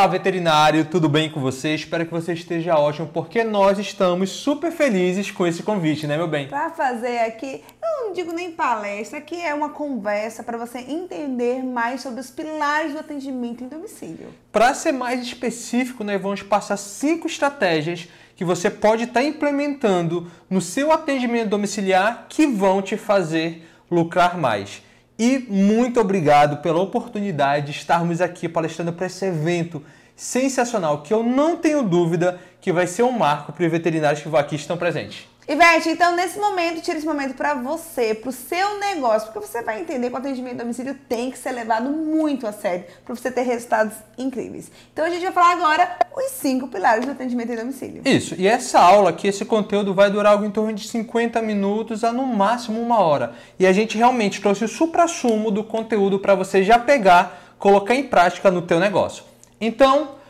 Olá, veterinário, tudo bem com você? Espero que você esteja ótimo, porque nós estamos super felizes com esse convite, né, meu bem? Para fazer aqui, eu não digo nem palestra, aqui é uma conversa para você entender mais sobre os pilares do atendimento em domicílio. Para ser mais específico, nós vamos passar cinco estratégias que você pode estar tá implementando no seu atendimento domiciliar que vão te fazer lucrar mais. E muito obrigado pela oportunidade de estarmos aqui palestrando para esse evento sensacional, que eu não tenho dúvida que vai ser um marco para os veterinários que aqui estão presentes. Ivete, então nesse momento, tira esse momento para você, para o seu negócio, porque você vai entender que o atendimento a domicílio tem que ser levado muito a sério para você ter resultados incríveis. Então a gente vai falar agora os cinco pilares do atendimento em domicílio. Isso, e essa aula aqui, esse conteúdo vai durar algo em torno de 50 minutos a no máximo uma hora. E a gente realmente trouxe o supra-sumo do conteúdo para você já pegar, colocar em prática no teu negócio. Então,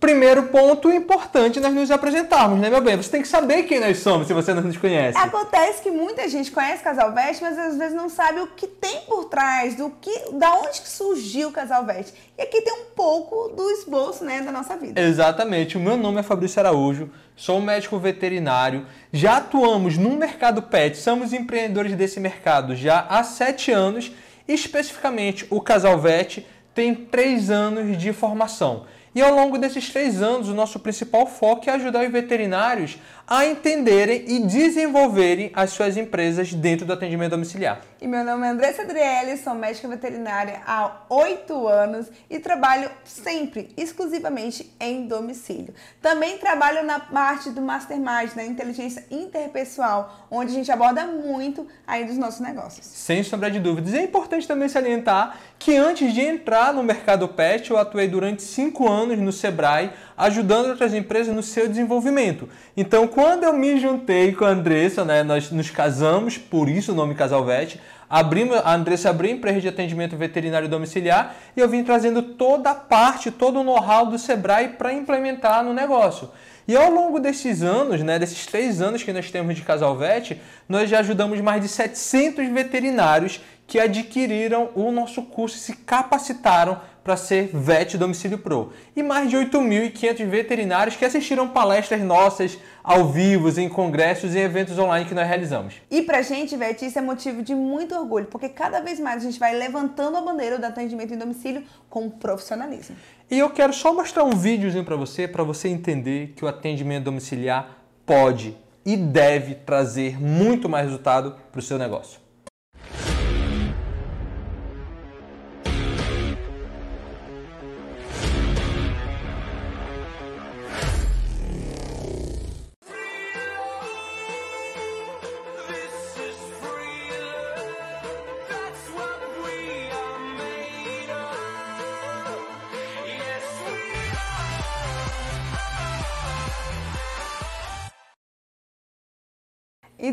primeiro ponto importante nós nos apresentarmos, né, meu bem? Você tem que saber quem nós somos se você não nos conhece. Acontece que muita gente conhece Casal Veste, mas às vezes não sabe o que tem por trás, do que, da onde que surgiu o Casal Veste. E aqui tem um pouco do esboço, né, da nossa vida. Exatamente. O meu nome é Fabrício Araújo, sou médico veterinário, já atuamos no mercado pet, somos empreendedores desse mercado já há sete anos, especificamente o Casal Vete tem três anos de formação. E ao longo desses três anos, o nosso principal foco é ajudar os veterinários a entenderem e desenvolverem as suas empresas dentro do atendimento domiciliar. E meu nome é Andressa Adriele, sou médica veterinária há oito anos e trabalho sempre, exclusivamente em domicílio. Também trabalho na parte do Mastermind, na inteligência interpessoal, onde a gente aborda muito aí dos nossos negócios. Sem sombra de dúvidas. E é importante também salientar que antes de entrar no mercado pet, eu atuei durante cinco anos anos no Sebrae, ajudando outras empresas no seu desenvolvimento. Então, quando eu me juntei com a Andressa, né, nós nos casamos, por isso o nome Casalvete, abrimos, a Andressa abriu a empresa de atendimento veterinário domiciliar e eu vim trazendo toda a parte, todo o know-how do Sebrae para implementar no negócio. E ao longo desses anos, né, desses três anos que nós temos de Casalvete, nós já ajudamos mais de 700 veterinários que adquiriram o nosso curso e se capacitaram para ser VET Domicílio Pro. E mais de 8.500 veterinários que assistiram palestras nossas ao vivo, em congressos e eventos online que nós realizamos. E para a gente, VET, isso é motivo de muito orgulho, porque cada vez mais a gente vai levantando a bandeira do atendimento em domicílio com profissionalismo. E eu quero só mostrar um videozinho para você, para você entender que o atendimento domiciliar pode e deve trazer muito mais resultado para o seu negócio.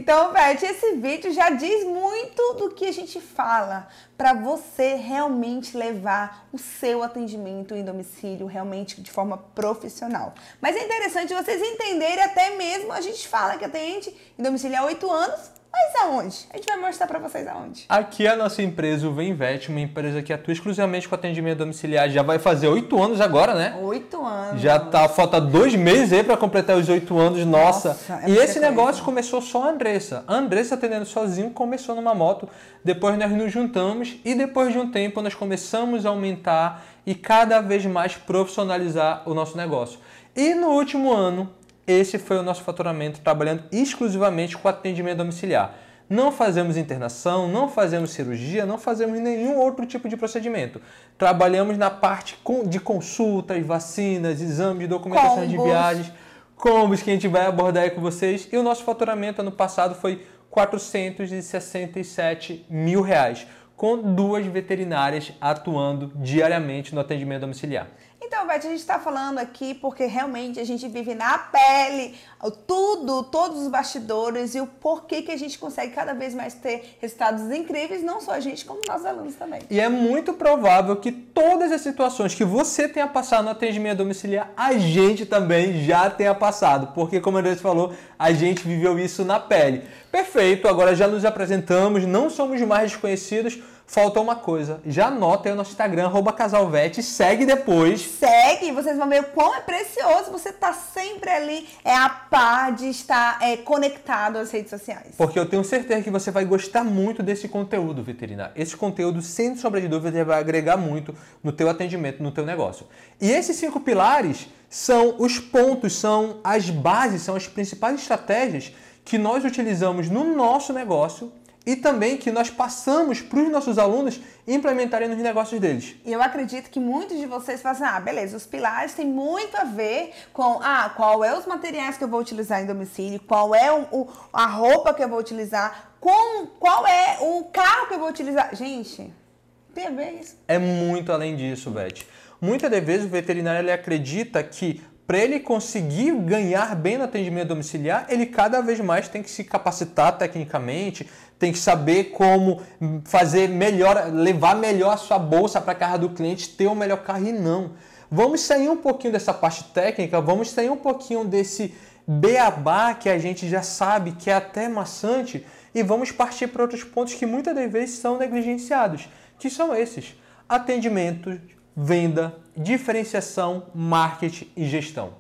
Então, Beth, esse vídeo já diz muito do que a gente fala para você realmente levar o seu atendimento em domicílio realmente de forma profissional. Mas é interessante vocês entenderem até mesmo, a gente fala que atende em domicílio há oito anos, mas aonde? A gente vai mostrar para vocês aonde. Aqui é a nossa empresa, o Venvet, uma empresa que atua exclusivamente com atendimento domiciliar. Já vai fazer oito anos agora, né? Oito anos. Já tá, falta dois meses aí para completar os oito anos, nossa. nossa é e esse negócio começou só a Andressa. A Andressa atendendo sozinho começou numa moto, depois nós nos juntamos e depois de um tempo nós começamos a aumentar e cada vez mais profissionalizar o nosso negócio. E no último ano, esse foi o nosso faturamento trabalhando exclusivamente com atendimento domiciliar. Não fazemos internação, não fazemos cirurgia, não fazemos nenhum outro tipo de procedimento. Trabalhamos na parte de consultas, vacinas, exames de documentação combos. de viagens, combos que a gente vai abordar aí com vocês. E o nosso faturamento ano passado foi 467 mil reais, com duas veterinárias atuando diariamente no atendimento domiciliar. Então, Beth, a gente está falando aqui porque realmente a gente vive na pele tudo, todos os bastidores e o porquê que a gente consegue cada vez mais ter resultados incríveis, não só a gente, como nossos alunos também. E é muito provável que todas as situações que você tenha passado no atendimento domiciliar, a gente também já tenha passado, porque como a André falou, a gente viveu isso na pele. Perfeito, agora já nos apresentamos, não somos mais desconhecidos, Faltou uma coisa, já anota aí o nosso Instagram, arroba casalvete, segue depois. Segue, vocês vão ver o quão é precioso você tá sempre ali, é a par de estar é, conectado às redes sociais. Porque eu tenho certeza que você vai gostar muito desse conteúdo veterinário. Esse conteúdo, sem sombra de dúvida, vai agregar muito no teu atendimento, no teu negócio. E esses cinco pilares são os pontos, são as bases, são as principais estratégias que nós utilizamos no nosso negócio e também que nós passamos para os nossos alunos implementarem nos negócios deles. E eu acredito que muitos de vocês fazem, ah, beleza, os pilares têm muito a ver com, ah, qual é os materiais que eu vou utilizar em domicílio, qual é o, o a roupa que eu vou utilizar, com, qual é o carro que eu vou utilizar. Gente, tem a ver isso. É muito além disso, Beth. Muitas das vezes o veterinário ele acredita que para ele conseguir ganhar bem no atendimento domiciliar, ele cada vez mais tem que se capacitar tecnicamente, tem que saber como fazer melhor, levar melhor a sua bolsa para a casa do cliente, ter o um melhor carro e não. Vamos sair um pouquinho dessa parte técnica, vamos sair um pouquinho desse beabá que a gente já sabe que é até maçante e vamos partir para outros pontos que muitas das vezes são negligenciados, que são esses: atendimento, venda, diferenciação, marketing e gestão.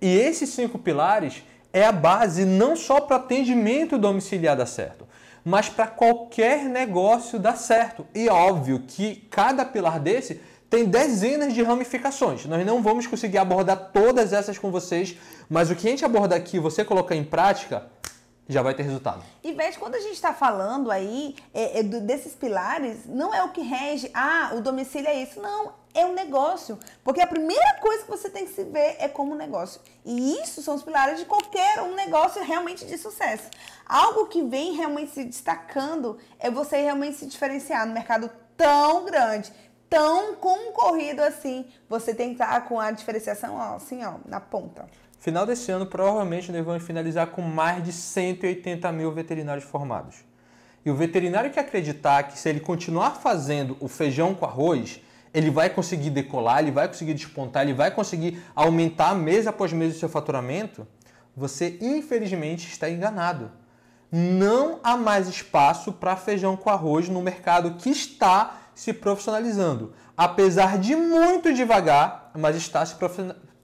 E esses cinco pilares é a base não só para atendimento domiciliar dar certo, mas para qualquer negócio dar certo. E óbvio que cada pilar desse tem dezenas de ramificações. Nós não vamos conseguir abordar todas essas com vocês, mas o que a gente aborda aqui, você colocar em prática, já vai ter resultado. E veja, quando a gente está falando aí é, é, desses pilares, não é o que rege, ah, o domicílio é isso. Não, é um negócio. Porque a primeira coisa que você tem que se ver é como negócio. E isso são os pilares de qualquer um negócio realmente de sucesso. Algo que vem realmente se destacando é você realmente se diferenciar no mercado tão grande, tão concorrido assim. Você tem que estar com a diferenciação ó, assim, ó, na ponta. Final desse ano, provavelmente nós vamos finalizar com mais de 180 mil veterinários formados. E o veterinário que acreditar que se ele continuar fazendo o feijão com arroz, ele vai conseguir decolar, ele vai conseguir despontar, ele vai conseguir aumentar mês após mês o seu faturamento, você infelizmente está enganado. Não há mais espaço para feijão com arroz no mercado que está se profissionalizando. Apesar de muito devagar, mas está se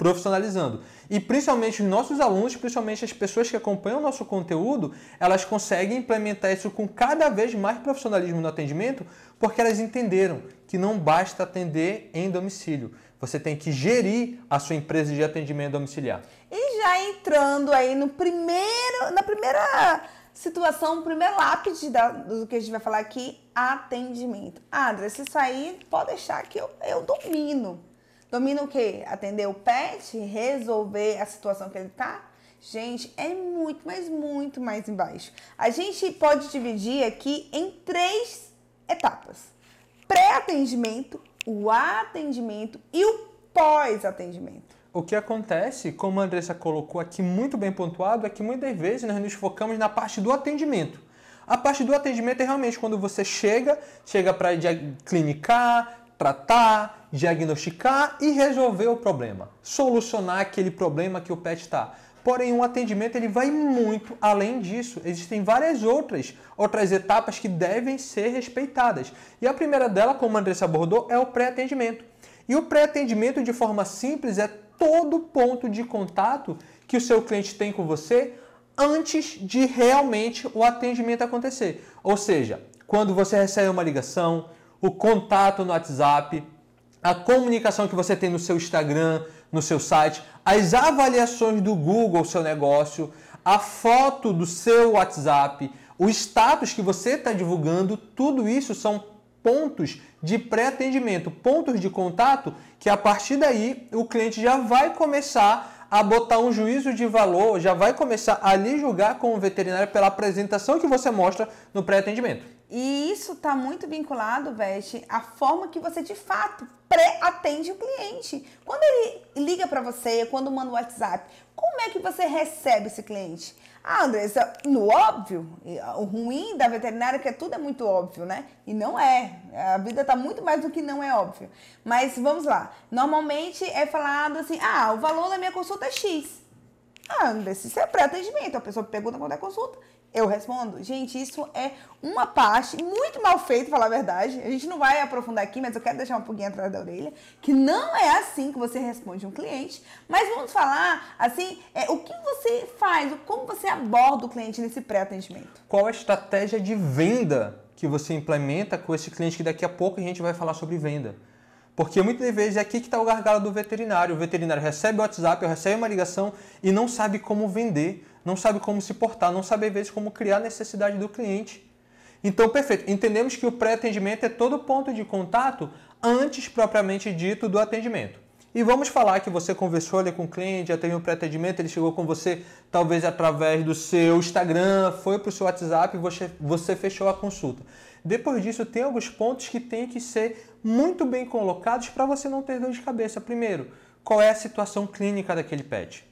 profissionalizando. E principalmente os nossos alunos, principalmente as pessoas que acompanham o nosso conteúdo, elas conseguem implementar isso com cada vez mais profissionalismo no atendimento, porque elas entenderam que não basta atender em domicílio. Você tem que gerir a sua empresa de atendimento domiciliar. E já entrando aí no primeiro, na primeira situação, primeiro lápide do que a gente vai falar aqui, atendimento. Ah, André, se aí, pode deixar que eu, eu domino. Domina o quê? Atender o pet, resolver a situação que ele tá? Gente, é muito, mas muito mais embaixo. A gente pode dividir aqui em três etapas: pré-atendimento, o atendimento e o pós-atendimento. O que acontece, como a Andressa colocou aqui muito bem pontuado, é que muitas vezes nós nos focamos na parte do atendimento. A parte do atendimento é realmente quando você chega, chega para clinicar, tratar, diagnosticar e resolver o problema, solucionar aquele problema que o pet está. Porém, um atendimento ele vai muito além disso. Existem várias outras outras etapas que devem ser respeitadas. E a primeira dela, como a Andressa abordou, é o pré-atendimento. E o pré-atendimento, de forma simples, é todo ponto de contato que o seu cliente tem com você antes de realmente o atendimento acontecer. Ou seja, quando você recebe uma ligação, o contato no WhatsApp, a comunicação que você tem no seu Instagram, no seu site, as avaliações do Google, seu negócio, a foto do seu WhatsApp, o status que você está divulgando, tudo isso são pontos de pré-atendimento, pontos de contato que a partir daí o cliente já vai começar a botar um juízo de valor, já vai começar a lhe julgar como veterinário pela apresentação que você mostra no pré-atendimento. E isso está muito vinculado, Veste, à forma que você de fato pré-atende o cliente. Quando ele liga para você, quando manda o WhatsApp, como é que você recebe esse cliente? Ah, Andressa, no óbvio, o ruim da veterinária é que tudo é muito óbvio, né? E não é. A vida está muito mais do que não é óbvio. Mas vamos lá. Normalmente é falado assim: ah, o valor da minha consulta é X. Ah, desse é pré-atendimento. A pessoa pergunta quando é consulta, eu respondo. Gente, isso é uma parte muito mal feita, falar a verdade. A gente não vai aprofundar aqui, mas eu quero deixar um pouquinho atrás da orelha, que não é assim que você responde um cliente. Mas vamos falar, assim, é, o que você faz, como você aborda o cliente nesse pré-atendimento. Qual a estratégia de venda que você implementa com esse cliente que daqui a pouco a gente vai falar sobre venda? Porque muitas vezes é aqui que está o gargalo do veterinário. O veterinário recebe o WhatsApp, recebe uma ligação e não sabe como vender não sabe como se portar, não sabe às vezes como criar a necessidade do cliente. Então, perfeito. Entendemos que o pré-atendimento é todo ponto de contato antes propriamente dito do atendimento. E vamos falar que você conversou ali com o cliente, já teve um pré-atendimento, ele chegou com você talvez através do seu Instagram, foi para o seu WhatsApp você, você fechou a consulta. Depois disso, tem alguns pontos que têm que ser muito bem colocados para você não ter dor de cabeça. Primeiro, qual é a situação clínica daquele pet?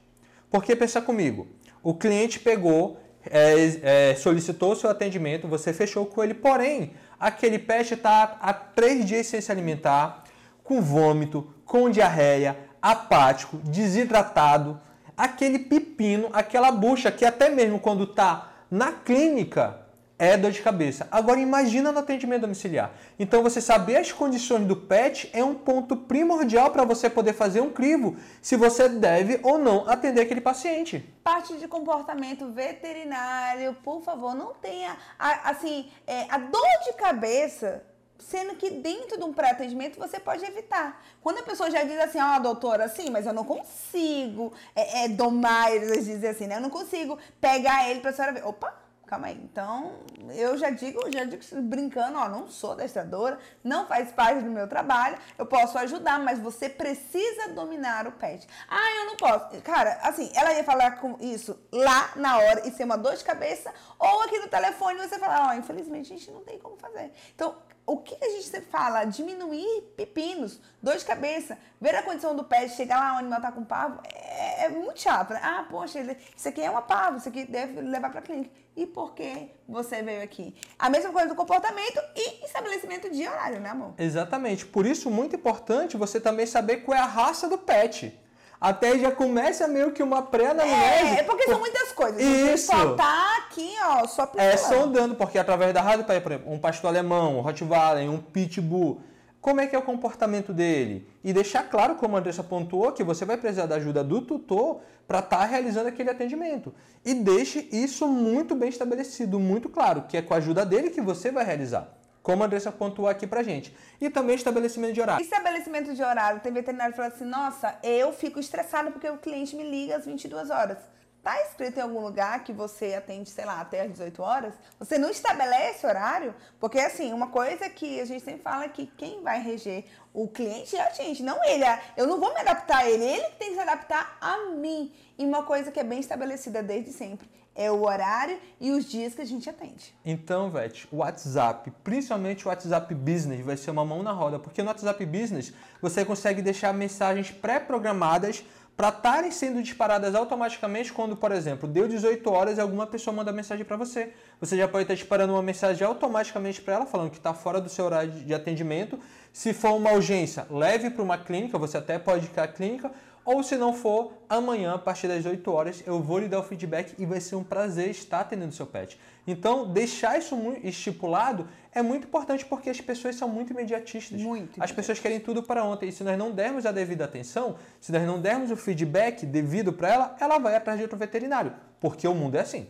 Porque pensa comigo, o cliente pegou, é, é, solicitou seu atendimento, você fechou com ele, porém, aquele pet está há três dias sem se alimentar, com vômito, com diarreia, apático, desidratado, aquele pepino, aquela bucha que até mesmo quando está na clínica é dor de cabeça. Agora imagina no atendimento domiciliar. Então você saber as condições do pet é um ponto primordial para você poder fazer um crivo se você deve ou não atender aquele paciente. Parte de comportamento veterinário, por favor, não tenha assim é, a dor de cabeça sendo que dentro de um pré-atendimento você pode evitar. Quando a pessoa já diz assim, ó, oh, doutora, sim, mas eu não consigo é, é, domar, eles dizem assim, né? Eu não consigo pegar ele para a senhora ver. Opa, calma aí. Então, eu já digo, já digo brincando, ó, não sou adestradora, não faz parte do meu trabalho, eu posso ajudar, mas você precisa dominar o pet. Ah, eu não posso. Cara, assim, ela ia falar com isso lá na hora e ser uma dor de cabeça, ou aqui no telefone você falar, ó, infelizmente a gente não tem como fazer. Então, o que a gente fala? Diminuir pepinos, dor de cabeça, ver a condição do pet, chegar lá, o animal tá com pavo, é, é muito chato, né? Ah, poxa, isso aqui é uma pavo, isso aqui deve levar pra clínica. E por que você veio aqui? A mesma coisa do comportamento e estabelecimento de horário, né, amor? Exatamente. Por isso, muito importante você também saber qual é a raça do pet até já começa meio que uma pré-anamnese. É, é porque são muitas coisas. Isso. Só tá aqui, ó, só É, sondando, porque através da rádio, por exemplo, um pastor alemão, um Rottweiler, um Pitbull, como é que é o comportamento dele? E deixar claro, como a Andressa pontuou, que você vai precisar da ajuda do tutor para estar tá realizando aquele atendimento. E deixe isso muito bem estabelecido, muito claro, que é com a ajuda dele que você vai realizar como a Andressa pontuou aqui pra gente. E também estabelecimento de horário. Estabelecimento de horário. Tem veterinário que fala assim, nossa, eu fico estressado porque o cliente me liga às 22 horas. Tá escrito em algum lugar que você atende, sei lá, até às 18 horas? Você não estabelece horário? Porque, assim, uma coisa que a gente sempre fala é que quem vai reger o cliente é a gente, não ele. Eu não vou me adaptar a ele, ele tem que se adaptar a mim. E uma coisa que é bem estabelecida desde sempre é o horário e os dias que a gente atende. Então, Vete, o WhatsApp, principalmente o WhatsApp Business, vai ser uma mão na roda, porque no WhatsApp Business você consegue deixar mensagens pré-programadas para estarem sendo disparadas automaticamente quando, por exemplo, deu 18 horas e alguma pessoa manda mensagem para você. Você já pode estar disparando uma mensagem automaticamente para ela, falando que está fora do seu horário de atendimento. Se for uma urgência, leve para uma clínica, você até pode ir à clínica, ou se não for, amanhã, a partir das 8 horas, eu vou lhe dar o feedback e vai ser um prazer estar atendendo seu pet. Então, deixar isso estipulado é muito importante porque as pessoas são muito imediatistas. Muito. As pessoas querem tudo para ontem. E se nós não dermos a devida atenção, se nós não dermos o feedback devido para ela, ela vai atrás de outro veterinário. Porque o mundo é assim.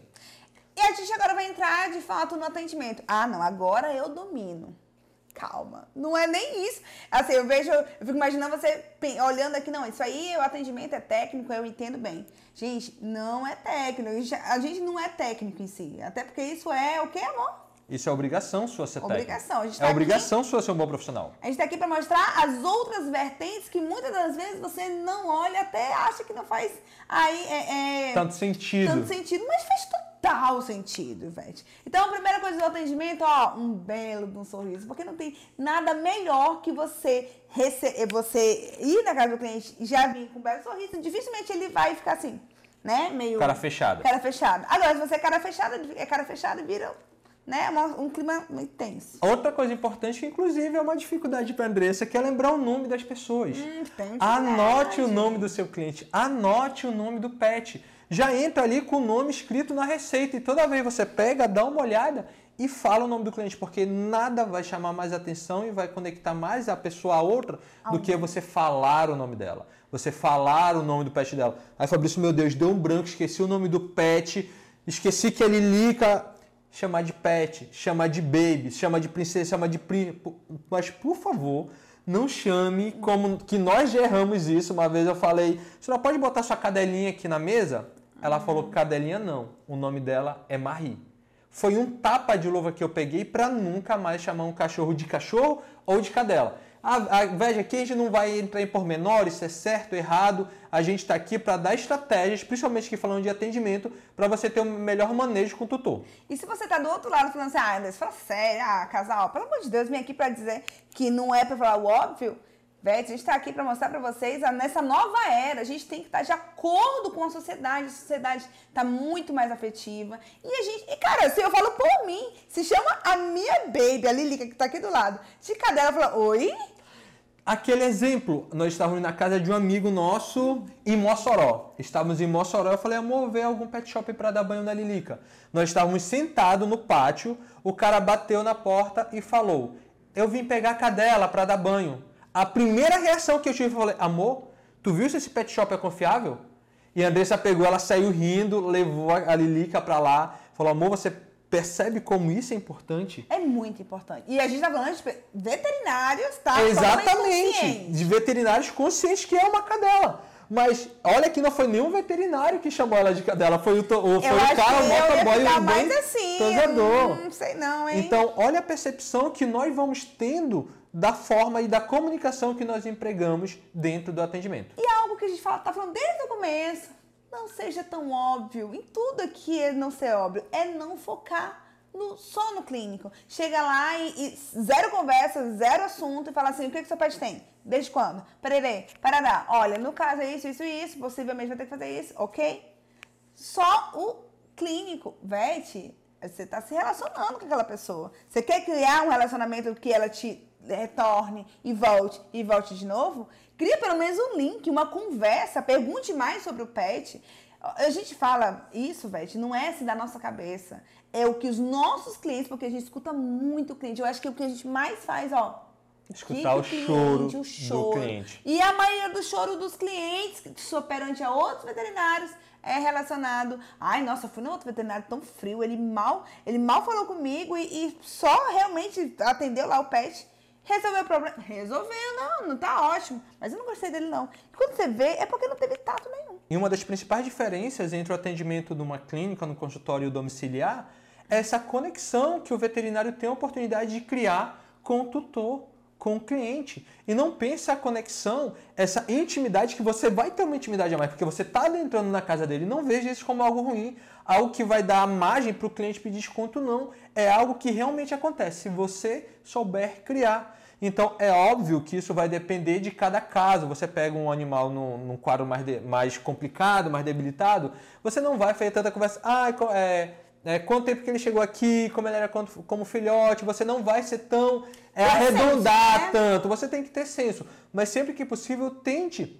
E a gente agora vai entrar de fato no atendimento. Ah, não, agora eu domino calma. Não é nem isso. Assim, eu vejo, eu fico imaginando você olhando aqui, não, isso aí, o atendimento é técnico, eu entendo bem. Gente, não é técnico. A gente não é técnico em si. Até porque isso é o que, amor? Isso é obrigação sua ser obrigação. técnico. Tá é obrigação aqui, sua ser um bom profissional. A gente está aqui para mostrar as outras vertentes que muitas das vezes você não olha, até acha que não faz aí é, é, tanto sentido. Tanto sentido, mas faz total sentido, Ivete. Então, a primeira coisa do atendimento, ó, um belo de um sorriso, porque não tem nada melhor que você receber, você ir na casa do cliente e já vir com um belo sorriso, dificilmente ele vai ficar assim, né, meio... Cara fechada. Cara fechada. Agora, se você é cara fechada, é cara fechada, vira né? Um clima muito tenso. Outra coisa importante, que inclusive é uma dificuldade para a Andressa, que é lembrar o nome das pessoas. Hum, anote o nome do seu cliente, anote o nome do pet. já entra ali com o nome escrito na receita. E toda vez você pega, dá uma olhada e fala o nome do cliente, porque nada vai chamar mais atenção e vai conectar mais a pessoa a outra do que você falar o nome dela. Você falar o nome do pet dela. Aí Fabrício, meu Deus, deu um branco, esqueci o nome do pet, esqueci que ele lica. Chamar de pet, chamar de baby, chamar de princesa, chamar de príncipe. Mas, por favor, não chame como que nós já erramos isso. Uma vez eu falei, você não pode botar sua cadelinha aqui na mesa? Ela falou cadelinha não. O nome dela é Marie foi um tapa de luva que eu peguei para nunca mais chamar um cachorro de cachorro ou de cadela. A, a, veja, aqui a gente não vai entrar em pormenores, se é certo errado. A gente está aqui para dar estratégias, principalmente que falando de atendimento, para você ter um melhor manejo com o tutor. E se você está do outro lado falando assim, ah, Anderson, fala sério, ah, casal, pelo amor de Deus, vem aqui para dizer que não é para falar o óbvio, Vete, a gente está aqui para mostrar para vocês, nessa nova era, a gente tem que estar tá de acordo com a sociedade. A sociedade está muito mais afetiva. E a gente, e cara, se eu falo por mim, se chama a minha baby, a Lilica, que está aqui do lado, de cadela, fala, oi? Aquele exemplo, nós estávamos na casa de um amigo nosso em Mossoró. Estávamos em Mossoró, eu falei, amor, vê algum pet shop para dar banho na Lilica. Nós estávamos sentados no pátio, o cara bateu na porta e falou, eu vim pegar a cadela para dar banho. A primeira reação que eu tive foi: amor, tu viu se esse pet shop é confiável? E a Andressa pegou, ela saiu rindo, levou a Lilica para lá, falou: amor, você percebe como isso é importante? É muito importante. E a gente tá falando de veterinários, tá? Exatamente. De veterinários conscientes que é uma cadela. Mas olha que não foi nenhum veterinário que chamou ela de cadela, foi o, foi o cara, o motoboy, o bem assim, tosador. Não sei não, hein? Então, olha a percepção que nós vamos tendo da forma e da comunicação que nós empregamos dentro do atendimento. E algo que a gente fala, tá falando desde o começo, não seja tão óbvio. Em tudo aqui é não ser óbvio, é não focar no, só no clínico. Chega lá e, e, zero conversa, zero assunto e fala assim: o que, que seu pet tem? Desde quando? Peraí, parará. Olha, no caso é isso, isso e isso, possivelmente vai ter que fazer isso, ok? Só o clínico, vete, você está se relacionando com aquela pessoa. Você quer criar um relacionamento que ela te retorne e volte e volte de novo, cria pelo menos um link, uma conversa, pergunte mais sobre o pet. A gente fala isso, Vete, não é assim da nossa cabeça. É o que os nossos clientes, porque a gente escuta muito o cliente. Eu acho que o que a gente mais faz, ó. Escutar o, cliente, choro o choro do cliente. E a maioria do choro dos clientes que perante a outros veterinários é relacionado. Ai, nossa, fui no outro veterinário tão frio, ele mal, ele mal falou comigo e, e só realmente atendeu lá o pet Resolveu o problema? Resolveu, não, não tá ótimo. Mas eu não gostei dele, não. E quando você vê, é porque não teve tato nenhum. E uma das principais diferenças entre o atendimento de uma clínica no consultório domiciliar é essa conexão que o veterinário tem a oportunidade de criar com o tutor, com o cliente. E não pense a conexão, essa intimidade, que você vai ter uma intimidade a mais, porque você está entrando na casa dele. Não veja isso como algo ruim, algo que vai dar margem para o cliente pedir desconto, não. É algo que realmente acontece, se você souber criar. Então é óbvio que isso vai depender de cada caso. Você pega um animal num, num quadro mais, de, mais complicado, mais debilitado, você não vai fazer tanta conversa. Ah, é, é, quanto tempo que ele chegou aqui, como ele era como, filhote, você não vai ser tão é, arredondar senso, né? tanto. Você tem que ter senso. Mas sempre que possível, tente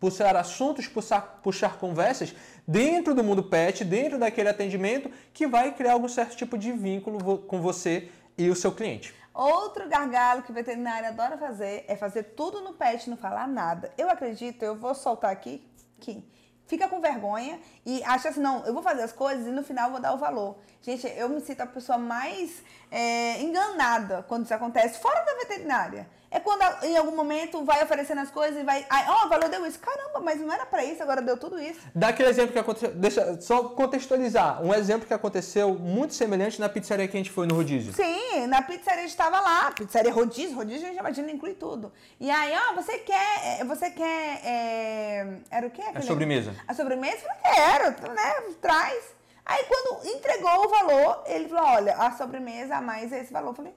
puxar assuntos, puxar, puxar conversas dentro do mundo pet, dentro daquele atendimento, que vai criar algum certo tipo de vínculo com você e o seu cliente. Outro gargalo que o veterinário adora fazer é fazer tudo no pet não falar nada. Eu acredito, eu vou soltar aqui, que fica com vergonha e acha assim, não, eu vou fazer as coisas e no final vou dar o valor. Gente, eu me sinto a pessoa mais é, enganada quando isso acontece, fora da veterinária. É quando em algum momento vai oferecendo as coisas e vai. Ó, oh, o valor deu isso. Caramba, mas não era para isso, agora deu tudo isso. Dá aquele exemplo que aconteceu. Deixa só contextualizar. Um exemplo que aconteceu muito semelhante na pizzaria que a gente foi no rodízio. Sim, na pizzaria a gente estava lá. Pizzaria rodízio, rodízio a gente imagina inclui tudo. E aí, ó, você quer. É, você quer. É... Era o quê? A sobremesa. A sobremesa? Eu quero, né? Traz. Aí quando entregou o valor, ele falou: olha, a sobremesa a mais é esse valor. Eu falei,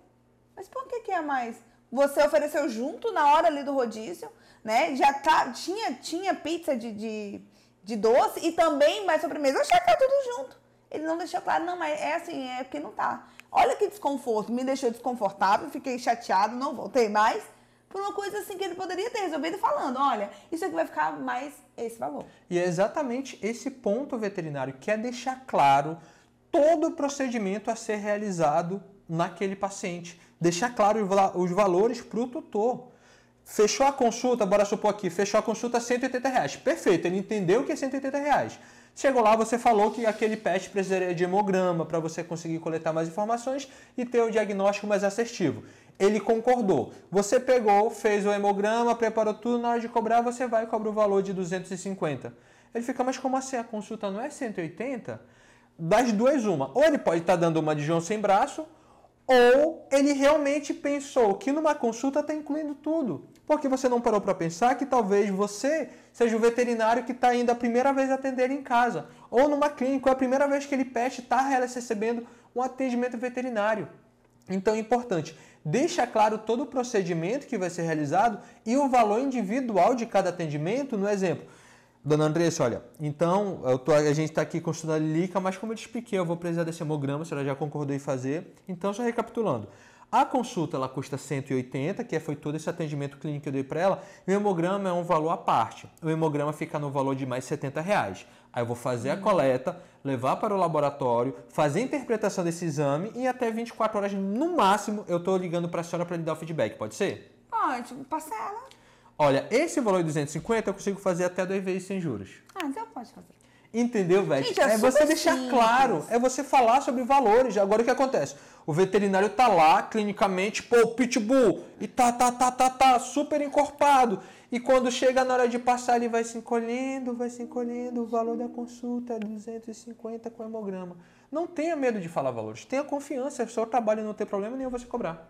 mas por que, que é a mais? Você ofereceu junto na hora ali do rodízio, né? Já tá, tinha, tinha pizza de, de, de doce e também mais sobremesa. Eu achei que tá tudo junto. Ele não deixou claro, não, mas é assim, é porque não tá. Olha que desconforto, me deixou desconfortável, fiquei chateado, não voltei mais. por uma coisa assim que ele poderia ter resolvido falando, olha, isso aqui vai ficar mais esse valor. E é exatamente esse ponto veterinário que é deixar claro todo o procedimento a ser realizado naquele paciente. Deixar claro os valores para o tutor. Fechou a consulta, bora supor aqui, fechou a consulta 180 reais. Perfeito, ele entendeu que é 180 reais. Chegou lá, você falou que aquele pet precisaria de hemograma para você conseguir coletar mais informações e ter o diagnóstico mais assertivo. Ele concordou. Você pegou, fez o hemograma, preparou tudo, na hora de cobrar, você vai e cobra o valor de 250. Ele fica, mas como assim? A consulta não é 180? Das duas, uma. Ou ele pode estar tá dando uma de João sem braço, ou ele realmente pensou que numa consulta está incluindo tudo. Porque você não parou para pensar que talvez você seja o veterinário que está indo a primeira vez atender em casa. Ou numa clínica, é a primeira vez que ele pet está recebendo um atendimento veterinário. Então é importante, deixa claro todo o procedimento que vai ser realizado e o valor individual de cada atendimento. No exemplo, Dona Andressa, olha, então tô, a gente está aqui a Lilica, mas como eu te expliquei, eu vou precisar desse hemograma, a senhora já concordou em fazer. Então, só recapitulando. A consulta ela custa 180, que foi todo esse atendimento clínico que eu dei para ela. O hemograma é um valor à parte. O hemograma fica no valor de mais 70 reais. Aí eu vou fazer a uhum. coleta, levar para o laboratório, fazer a interpretação desse exame e até 24 horas no máximo eu estou ligando para a senhora para lhe dar o feedback. Pode ser? Pode, parcela. Olha, esse valor de 250 eu consigo fazer até dois vezes sem juros. Ah, então pode fazer. Entendeu? Gente, é, é você deixar simples. claro, é você falar sobre valores. Agora o que acontece? O veterinário tá lá, clinicamente, pô, pitbull, e tá, tá, tá, tá, tá, super encorpado. E quando chega na hora de passar, ele vai se encolhendo, vai se encolhendo, o valor da consulta é 250 com hemograma. Não tenha medo de falar valores, tenha confiança, o seu trabalho não tem problema nenhum você cobrar.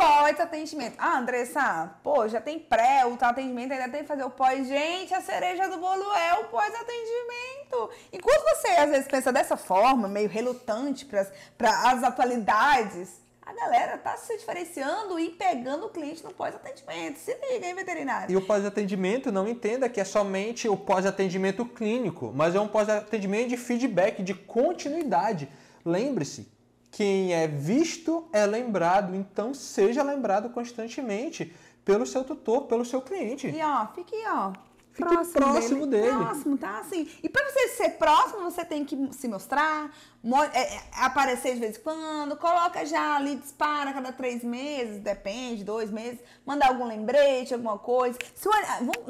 Pós-atendimento. Ah, Andressa, pô, já tem pré, o atendimento, ainda tem que fazer o pós. Gente, a cereja do bolo é o pós-atendimento. Enquanto você às vezes pensa dessa forma, meio relutante para as atualidades, a galera tá se diferenciando e pegando o cliente no pós-atendimento. Se liga, hein, veterinário? E o pós-atendimento, não entenda que é somente o pós-atendimento clínico, mas é um pós-atendimento de feedback, de continuidade. Lembre-se, quem é visto é lembrado, então seja lembrado constantemente pelo seu tutor, pelo seu cliente. E ó, fique ó, Fique próximo, próximo dele. dele. Próximo, tá? Assim. E para você ser próximo, você tem que se mostrar, é, é, aparecer de vez em quando, coloca já ali, dispara cada três meses, depende, dois meses, mandar algum lembrete, alguma coisa. Se o,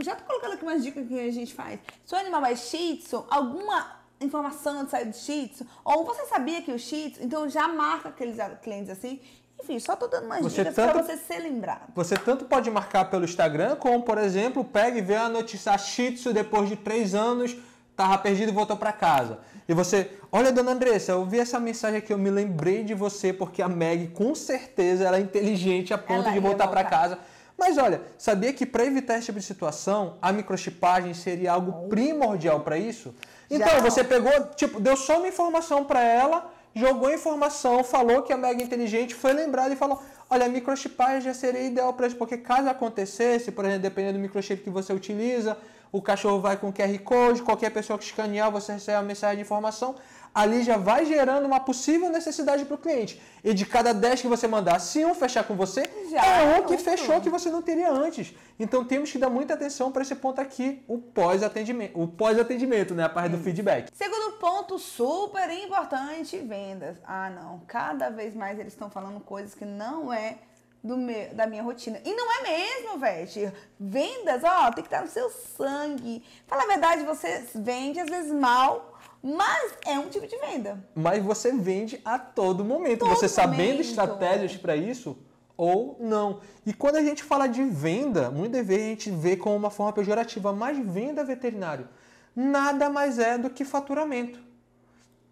já tô colocando aqui umas dicas que a gente faz. Se o animal é shih tzu, alguma informação de sair do Shih Tzu, ou você sabia que o Shih Tzu, então já marca aqueles clientes assim. Enfim, só tô dando umas você dicas para você ser lembrado. Você tanto pode marcar pelo Instagram, como, por exemplo, pega e vê a notícia Shih Tzu depois de três anos, tava perdido e voltou para casa. E você, olha, dona Andressa, eu vi essa mensagem aqui, eu me lembrei de você, porque a Meg, com certeza, ela é inteligente a ponto ela de voltar para casa. Mas olha, sabia que para evitar esse tipo de situação, a microchipagem seria algo primordial para isso? Então, Já. você pegou, tipo, deu só uma informação para ela, jogou a informação, falou que a Mega Inteligente foi lembrada e falou: olha, a microchipagem já seria ideal para isso, porque caso acontecesse, por exemplo, dependendo do microchip que você utiliza, o cachorro vai com QR Code, qualquer pessoa que escanear, você recebe a mensagem de informação ali já vai gerando uma possível necessidade para o cliente. E de cada 10 que você mandar, se um fechar com você, já é um que fechou que você não teria antes. Então temos que dar muita atenção para esse ponto aqui, o pós-atendimento, o pós-atendimento, né, a parte do feedback. Segundo ponto super importante, vendas. Ah, não, cada vez mais eles estão falando coisas que não é do meu, da minha rotina. E não é mesmo, Vete. Vendas, ó, tem que estar no seu sangue. Fala a verdade, você vende às vezes mal mas é um tipo de venda. Mas você vende a todo momento. Todo você sabendo momento. estratégias para isso ou não. E quando a gente fala de venda, muitas vezes a gente vê como uma forma pejorativa, mas venda veterinário nada mais é do que faturamento.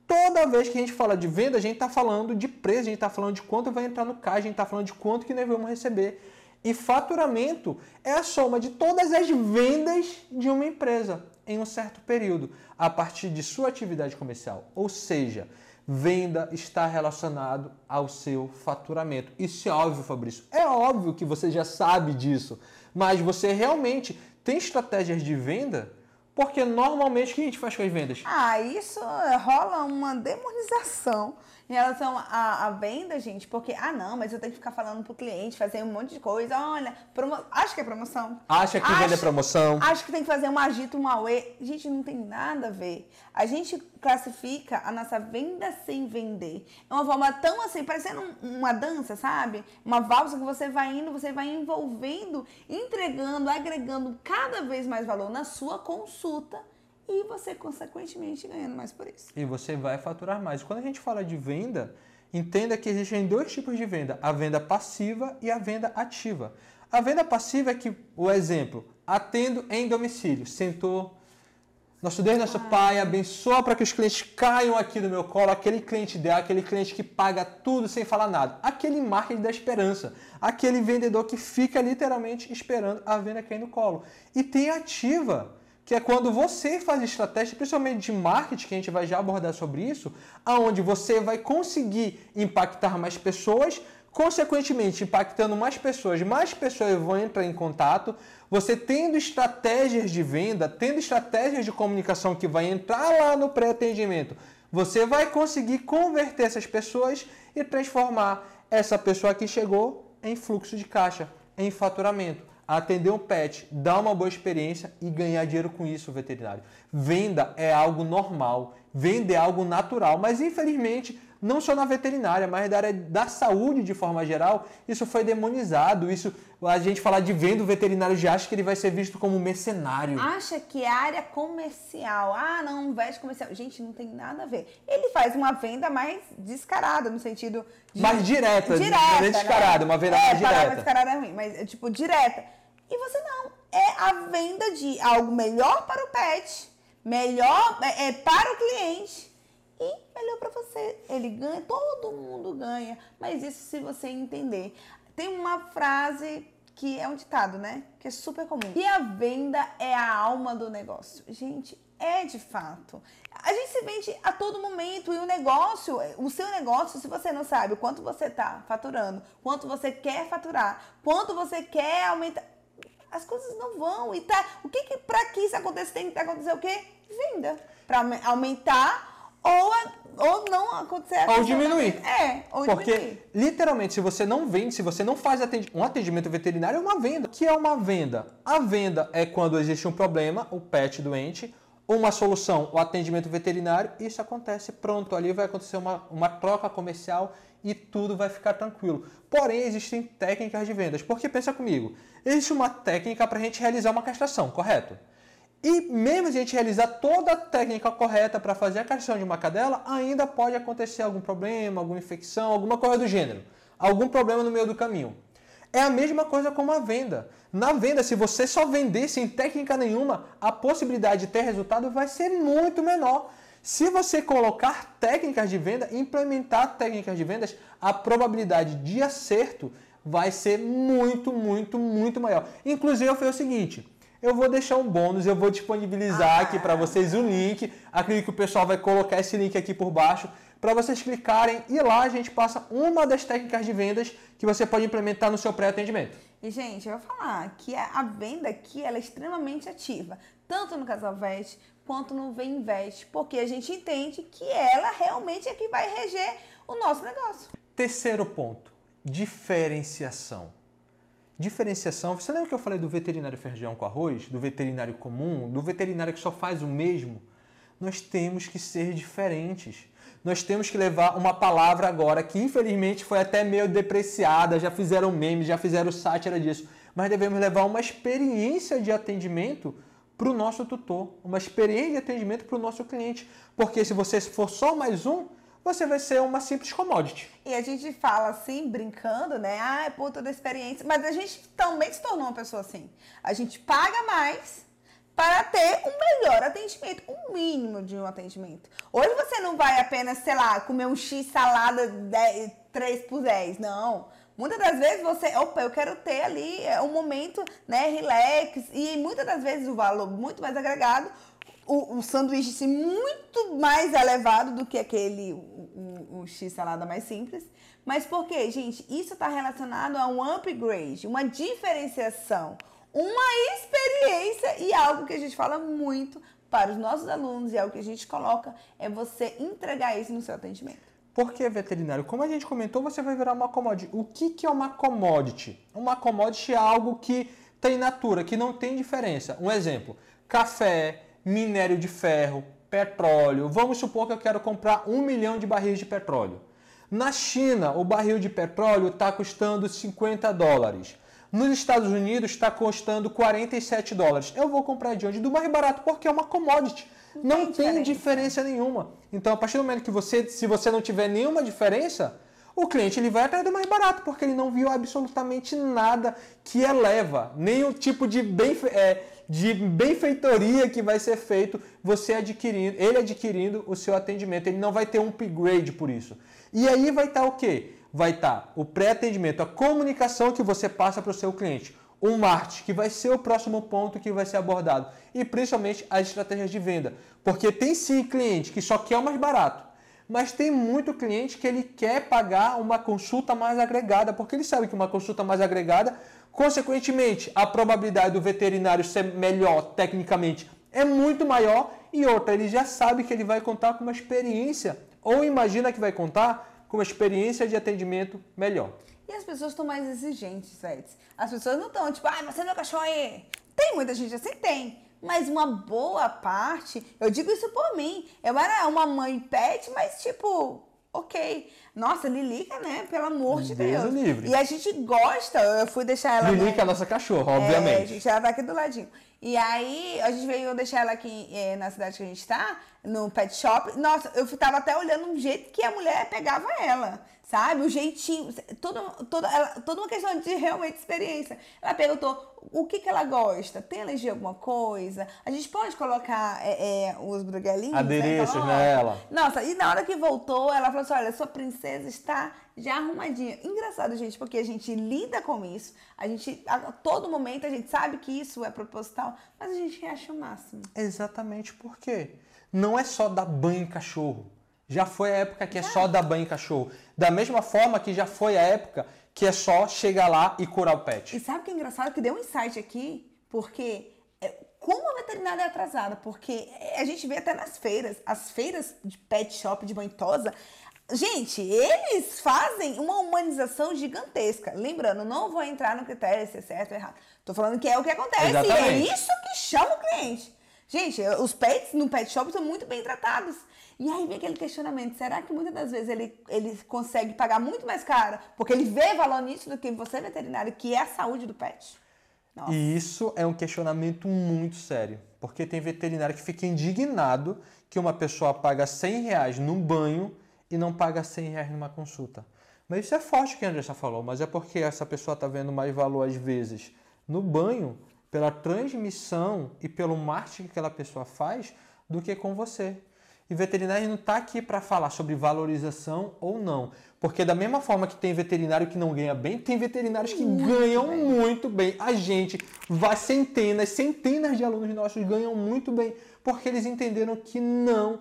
Toda vez que a gente fala de venda, a gente está falando de preço, a gente está falando de quanto vai entrar no caixa, a gente está falando de quanto que nós vamos receber. E faturamento é a soma de todas as vendas de uma empresa em um certo período, a partir de sua atividade comercial. Ou seja, venda está relacionado ao seu faturamento. Isso é óbvio, Fabrício. É óbvio que você já sabe disso, mas você realmente tem estratégias de venda Porque normalmente o que a gente faz com as vendas? Ah, isso rola uma demonização em relação à, venda, gente, porque, ah, não, mas eu tenho que ficar falando pro cliente, fazer um monte de coisa. Olha, promo... acho que é promoção. Acha que acho, vende promoção. Acho que tem que fazer um agito, um auê. Gente, não tem nada a ver. A gente classifica a nossa venda sem vender. É uma forma tão assim, parecendo uma dança, sabe? Uma valsa que você vai indo, você vai envolvendo, entregando, agregando cada vez mais valor na sua consulta e você, consequentemente, ganhando mais por isso. E você vai faturar mais. Quando a gente fala de venda, entenda que existem dois tipos de venda: a venda passiva e a venda ativa. A venda passiva é que, o exemplo, atendo em domicílio, sentou. Nosso Deus, nosso ah. Pai, abençoa para que os clientes caiam aqui no meu colo, aquele cliente ideal, aquele cliente que paga tudo sem falar nada. Aquele marketing da esperança, aquele vendedor que fica literalmente esperando a venda cair no colo. E tem ativa que é quando você faz estratégia, principalmente de marketing, que a gente vai já abordar sobre isso, aonde você vai conseguir impactar mais pessoas, consequentemente impactando mais pessoas, mais pessoas vão entrar em contato, você tendo estratégias de venda, tendo estratégias de comunicação que vai entrar lá no pré-atendimento, você vai conseguir converter essas pessoas e transformar essa pessoa que chegou em fluxo de caixa, em faturamento atender um pet, dar uma boa experiência e ganhar dinheiro com isso, veterinário. Venda é algo normal, venda é algo natural, mas infelizmente não só na veterinária, mas da área da saúde de forma geral, isso foi demonizado. Isso a gente falar de venda, o veterinário já acha que ele vai ser visto como mercenário. Acha que é área comercial. Ah, não, veste comercial. Gente, não tem nada a ver. Ele faz uma venda mais descarada, no sentido de. Mais direta, direta. Descarada, né? uma venda é, mais direta. descarada é ruim, mas tipo, direta. E você não. É a venda de algo melhor para o pet, melhor é, é para o cliente e melhor para você. Ele ganha, todo mundo ganha, mas isso se você entender. Tem uma frase que é um ditado, né? Que é super comum. E a venda é a alma do negócio. Gente, é de fato. A gente se vende a todo momento e o negócio, o seu negócio, se você não sabe o quanto você está faturando, quanto você quer faturar, quanto você quer aumentar, as coisas não vão. E tá, o que, que para que isso aconteça tem que acontecer o quê? Venda. Para aumentar ou, ou não acontecer Ou diminuir. É, ou Porque, diminuir. literalmente, se você não vende, se você não faz um atendimento veterinário, é uma venda. O que é uma venda? A venda é quando existe um problema, o pet doente, uma solução, o atendimento veterinário, isso acontece pronto. Ali vai acontecer uma, uma troca comercial e tudo vai ficar tranquilo. Porém, existem técnicas de vendas. Porque pensa comigo, existe uma técnica para a gente realizar uma castração, correto? E mesmo a gente realizar toda a técnica correta para fazer a castração de uma cadela, ainda pode acontecer algum problema, alguma infecção, alguma coisa do gênero. Algum problema no meio do caminho. É a mesma coisa com a venda. Na venda, se você só vender sem técnica nenhuma, a possibilidade de ter resultado vai ser muito menor. Se você colocar técnicas de venda, implementar técnicas de vendas, a probabilidade de acerto vai ser muito, muito, muito maior. Inclusive, eu fiz o seguinte: eu vou deixar um bônus, eu vou disponibilizar ah. aqui para vocês o link. Acredito que o pessoal vai colocar esse link aqui por baixo para vocês clicarem e lá a gente passa uma das técnicas de vendas que você pode implementar no seu pré-atendimento. E gente, eu vou falar que a venda aqui ela é extremamente ativa, tanto no Casal Veste quanto no Vem Investe, porque a gente entende que ela realmente é que vai reger o nosso negócio. Terceiro ponto, diferenciação. Diferenciação, você lembra que eu falei do veterinário feijão com arroz, do veterinário comum, do veterinário que só faz o mesmo? Nós temos que ser diferentes. Nós temos que levar uma palavra agora que infelizmente foi até meio depreciada, já fizeram memes, já fizeram sátira disso, mas devemos levar uma experiência de atendimento para o nosso tutor, uma experiência de atendimento para o nosso cliente. Porque se você for só mais um, você vai ser uma simples commodity. E a gente fala assim, brincando, né? Ah, é por toda a experiência. Mas a gente também se tornou uma pessoa assim. A gente paga mais para ter um melhor atendimento, um mínimo de um atendimento. Hoje você não vai apenas, sei lá, comer um X salada 10, 3 por 10, não. Muitas das vezes você, opa, eu quero ter ali é, um momento, né, relax, e muitas das vezes o valor muito mais agregado o, o sanduíche assim, muito mais elevado do que aquele o, o, o X salada mais simples. Mas por quê, gente? Isso está relacionado a um upgrade, uma diferenciação, uma experiência e algo que a gente fala muito para os nossos alunos e algo que a gente coloca é você entregar isso no seu atendimento. Porque veterinário, como a gente comentou, você vai virar uma commodity. O que, que é uma commodity? Uma commodity é algo que tem natura, que não tem diferença. Um exemplo: café, minério de ferro, petróleo. Vamos supor que eu quero comprar um milhão de barris de petróleo. Na China, o barril de petróleo está custando 50 dólares. Nos Estados Unidos está custando 47 dólares. Eu vou comprar de onde? Do mais barato, porque é uma commodity. Não, não tem, tem diferença nenhuma. Então, a partir do momento que você, se você não tiver nenhuma diferença, o cliente ele vai atrás do mais barato, porque ele não viu absolutamente nada que eleva, nenhum tipo de, bem, é, de benfeitoria que vai ser feito você adquirindo, ele adquirindo o seu atendimento. Ele não vai ter um upgrade por isso. E aí vai estar tá o quê? Vai estar tá o pré-atendimento, a comunicação que você passa para o seu cliente, o marketing, que vai ser o próximo ponto que vai ser abordado, e principalmente as estratégias de venda. Porque tem sim cliente que só quer o mais barato mas tem muito cliente que ele quer pagar uma consulta mais agregada, porque ele sabe que uma consulta mais agregada, consequentemente, a probabilidade do veterinário ser melhor tecnicamente é muito maior e outra, ele já sabe que ele vai contar com uma experiência ou imagina que vai contar com uma experiência de atendimento melhor. E as pessoas estão mais exigentes, velho. As pessoas não estão tipo, ah, você não é cachorro aí. Tem muita gente assim? Tem mas uma boa parte, eu digo isso por mim, eu era uma mãe pet, mas tipo, ok. Nossa, Lilica, né? Pelo amor de Deus. Deus. Livre. E a gente gosta, eu fui deixar ela. Lilica é a nossa cachorra, obviamente. É, gente, ela tá aqui do ladinho. E aí, a gente veio deixar ela aqui é, na cidade que a gente tá, no pet shop. Nossa, eu tava até olhando um jeito que a mulher pegava ela sabe? O jeitinho, toda, toda, ela, toda uma questão de realmente experiência. Ela perguntou o que, que ela gosta, tem alergia a alguma coisa? A gente pode colocar é, é, os bruguelinhos? Adereços né? nela. Nossa, e na hora que voltou, ela falou assim, olha, sua princesa está já arrumadinha. Engraçado, gente, porque a gente lida com isso, a gente, a todo momento, a gente sabe que isso é proposital, mas a gente acha o máximo. Exatamente porque não é só dar banho em cachorro já foi a época que é só dar banho em cachorro. Da mesma forma que já foi a época que é só chegar lá e curar o pet. E sabe o que é engraçado? Que deu um insight aqui, porque é, como a veterinária é atrasada, porque a gente vê até nas feiras, as feiras de pet shop, de banhosa, Gente, eles fazem uma humanização gigantesca. Lembrando, não vou entrar no critério se é certo ou errado. Tô falando que é o que acontece. Exatamente. E é isso que chama o cliente. Gente, os pets no pet shop são muito bem tratados. E aí vem aquele questionamento: será que muitas das vezes ele, ele consegue pagar muito mais caro porque ele vê valor nisso do que você, veterinário, que é a saúde do pet? Nossa. E isso é um questionamento muito sério, porque tem veterinário que fica indignado que uma pessoa paga 100 reais num banho e não paga 100 reais numa consulta. Mas isso é forte o que a Andressa falou, mas é porque essa pessoa está vendo mais valor às vezes no banho, pela transmissão e pelo marketing que aquela pessoa faz, do que com você. E veterinário não está aqui para falar sobre valorização ou não. Porque da mesma forma que tem veterinário que não ganha bem, tem veterinários que muito ganham bem. muito bem. A gente, vai centenas, centenas de alunos nossos ganham muito bem, porque eles entenderam que não,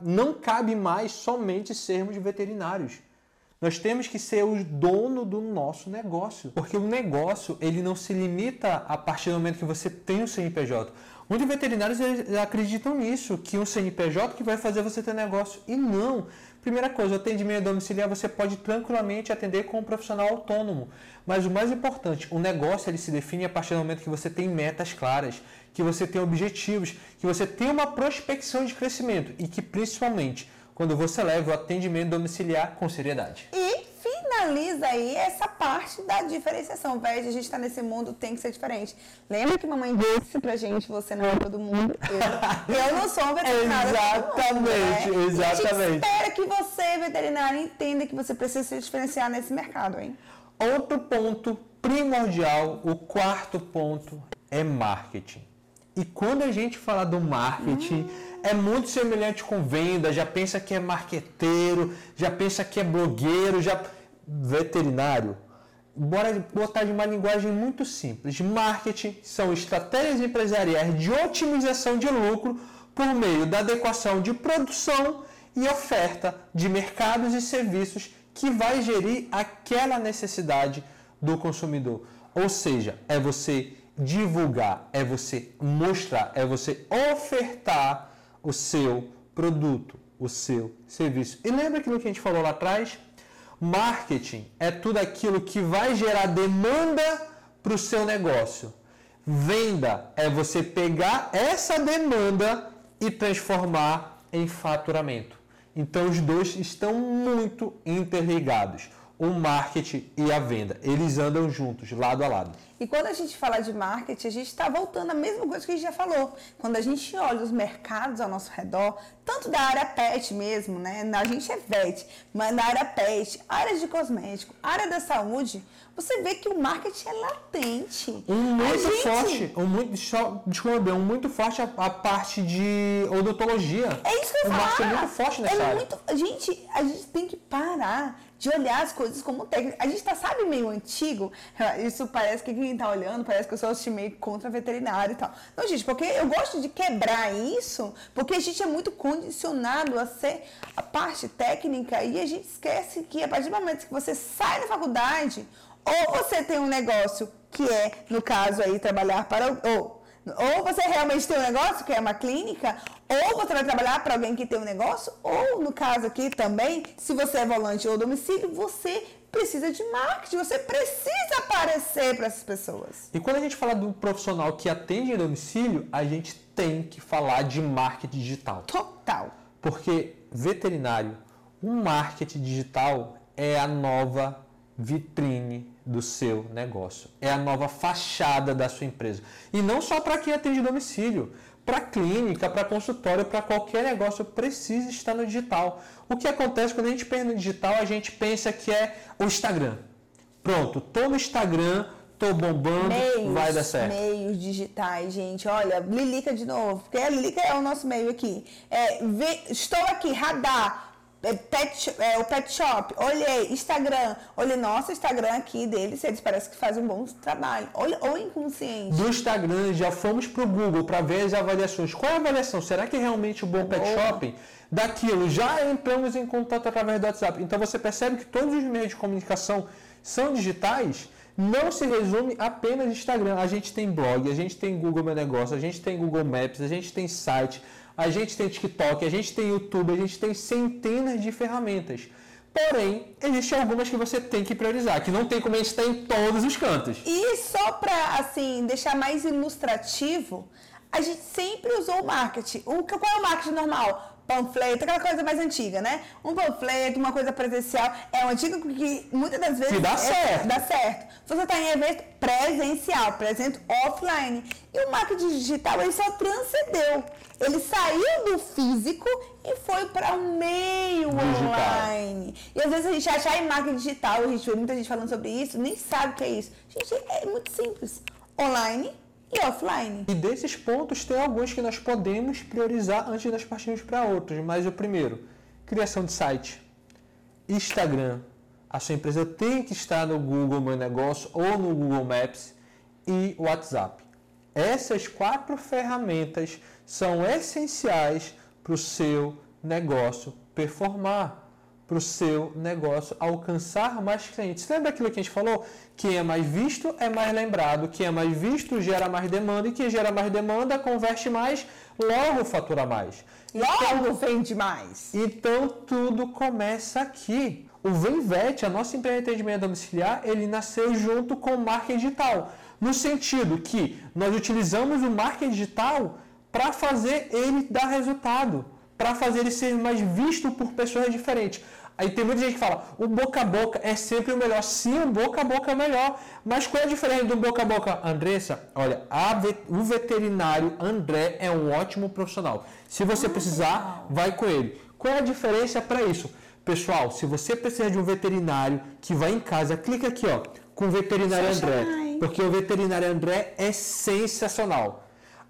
não cabe mais somente sermos veterinários. Nós temos que ser o dono do nosso negócio, porque o negócio ele não se limita a partir do momento que você tem o CNPJ. Muitos veterinários acreditam nisso, que um CNPJ que vai fazer você ter negócio. E não. Primeira coisa, o atendimento domiciliar você pode tranquilamente atender com um profissional autônomo. Mas o mais importante, o negócio ele se define a partir do momento que você tem metas claras, que você tem objetivos, que você tem uma prospecção de crescimento e que principalmente quando você leva o atendimento domiciliar com seriedade. E finaliza aí essa parte da diferenciação. De a gente estar tá nesse mundo, tem que ser diferente. Lembra que mamãe disse pra gente, você não é todo mundo. Eu, eu não sou veterinária. exatamente, mundo, né? exatamente. Espera que você, veterinário, entenda que você precisa se diferenciar nesse mercado, hein? Outro ponto primordial, o quarto ponto, é marketing. E quando a gente fala do marketing, hum é muito semelhante com venda, já pensa que é marqueteiro, já pensa que é blogueiro, já veterinário. Bora botar de uma linguagem muito simples. Marketing são estratégias empresariais de otimização de lucro por meio da adequação de produção e oferta de mercados e serviços que vai gerir aquela necessidade do consumidor. Ou seja, é você divulgar, é você mostrar, é você ofertar o seu produto, o seu serviço. E lembra aquilo que a gente falou lá atrás? Marketing é tudo aquilo que vai gerar demanda para o seu negócio. Venda é você pegar essa demanda e transformar em faturamento. Então os dois estão muito interligados o marketing e a venda. Eles andam juntos, lado a lado. E quando a gente fala de marketing, a gente está voltando à mesma coisa que a gente já falou. Quando a gente olha os mercados ao nosso redor, tanto da área pet mesmo, né? A gente é vet, mas na área pet, área de cosmético, área da saúde, você vê que o marketing é latente. Um muito gente... forte, um muito, só, desculpa, um muito forte a, a, parte de odontologia. É isso que eu O marketing é muito forte nessa é área. Muito, gente, a gente tem que parar de olhar as coisas como técnica. A gente tá, sabe, meio antigo. Isso parece que quem tá olhando, parece que eu sou meio contra veterinário e tal. Não, gente, porque eu gosto de quebrar isso, porque a gente é muito condicionado a ser a parte técnica e a gente esquece que a partir do momento que você sai da faculdade, ou você tem um negócio que é, no caso aí, trabalhar para. Ou, ou você realmente tem um negócio, que é uma clínica, ou você vai trabalhar para alguém que tem um negócio, ou no caso aqui também, se você é volante ou domicílio, você precisa de marketing, você precisa aparecer para essas pessoas. E quando a gente fala do profissional que atende em domicílio, a gente tem que falar de marketing digital. Total. Porque veterinário, o marketing digital é a nova vitrine do seu negócio. É a nova fachada da sua empresa. E não só para quem atende domicílio, para clínica, para consultório, para qualquer negócio precisa estar no digital. O que acontece quando a gente pensa no digital, a gente pensa que é o Instagram. Pronto, tô no Instagram, tô bombando, meios, vai dar certo. Meios digitais, gente. Olha, Lilica de novo, porque a Lilica é o nosso meio aqui. É, vê, estou aqui, radar pet, é, o pet shop, olhei, Instagram, olhei, nossa, Instagram aqui deles, eles parecem que fazem um bom trabalho. Olha, ou inconsciente. Do Instagram já fomos para o Google para ver as avaliações. Qual é a avaliação? Será que é realmente o um bom pet Boa. shopping? Daquilo, já entramos em contato através do WhatsApp. Então você percebe que todos os meios de comunicação são digitais não se resume apenas Instagram. A gente tem blog, a gente tem Google Meu Negócio, a gente tem Google Maps, a gente tem site, a gente tem TikTok, a gente tem YouTube, a gente tem centenas de ferramentas. Porém, existem algumas que você tem que priorizar, que não tem como a gente estar em todos os cantos. E só para assim deixar mais ilustrativo, a gente sempre usou o marketing. O, qual é o marketing normal? Panfleto, aquela coisa mais antiga, né? Um panfleto, uma coisa presencial, é uma antiga que muitas das vezes... Que dá é, certo. Dá certo. Se você está em evento presencial, presente offline. E o marketing digital, ele só transcendeu. Ele saiu do físico e foi para o um meio digital. online. E às vezes a gente acha em marketing digital, a gente vê muita gente falando sobre isso, nem sabe o que é isso. Gente, é muito simples. Online e offline. E desses pontos tem alguns que nós podemos priorizar antes de nós partirmos para outros. Mas o primeiro, criação de site, Instagram. A sua empresa tem que estar no Google Meu Negócio ou no Google Maps e WhatsApp. Essas quatro ferramentas são essenciais para o seu negócio performar para o seu negócio alcançar mais clientes. Lembra aquilo que a gente falou? Quem é mais visto é mais lembrado, quem é mais visto gera mais demanda e quem gera mais demanda converte mais, logo fatura mais. Logo então, vende mais. Então tudo começa aqui. O Venvet, a nossa empresa de atendimento domiciliar, ele nasceu junto com o marketing digital, no sentido que nós utilizamos o marketing digital para fazer ele dar resultado para fazer ele ser mais visto por pessoas diferentes. Aí tem muita gente que fala, o boca a boca é sempre o melhor. Sim, o boca a boca é o melhor. Mas qual é a diferença do boca a boca? Andressa, olha, vet o veterinário André é um ótimo profissional. Se você ah, precisar, vai com ele. Qual é a diferença para isso? Pessoal, se você precisa de um veterinário que vai em casa, clica aqui, ó, com o veterinário André. Porque o veterinário André é sensacional.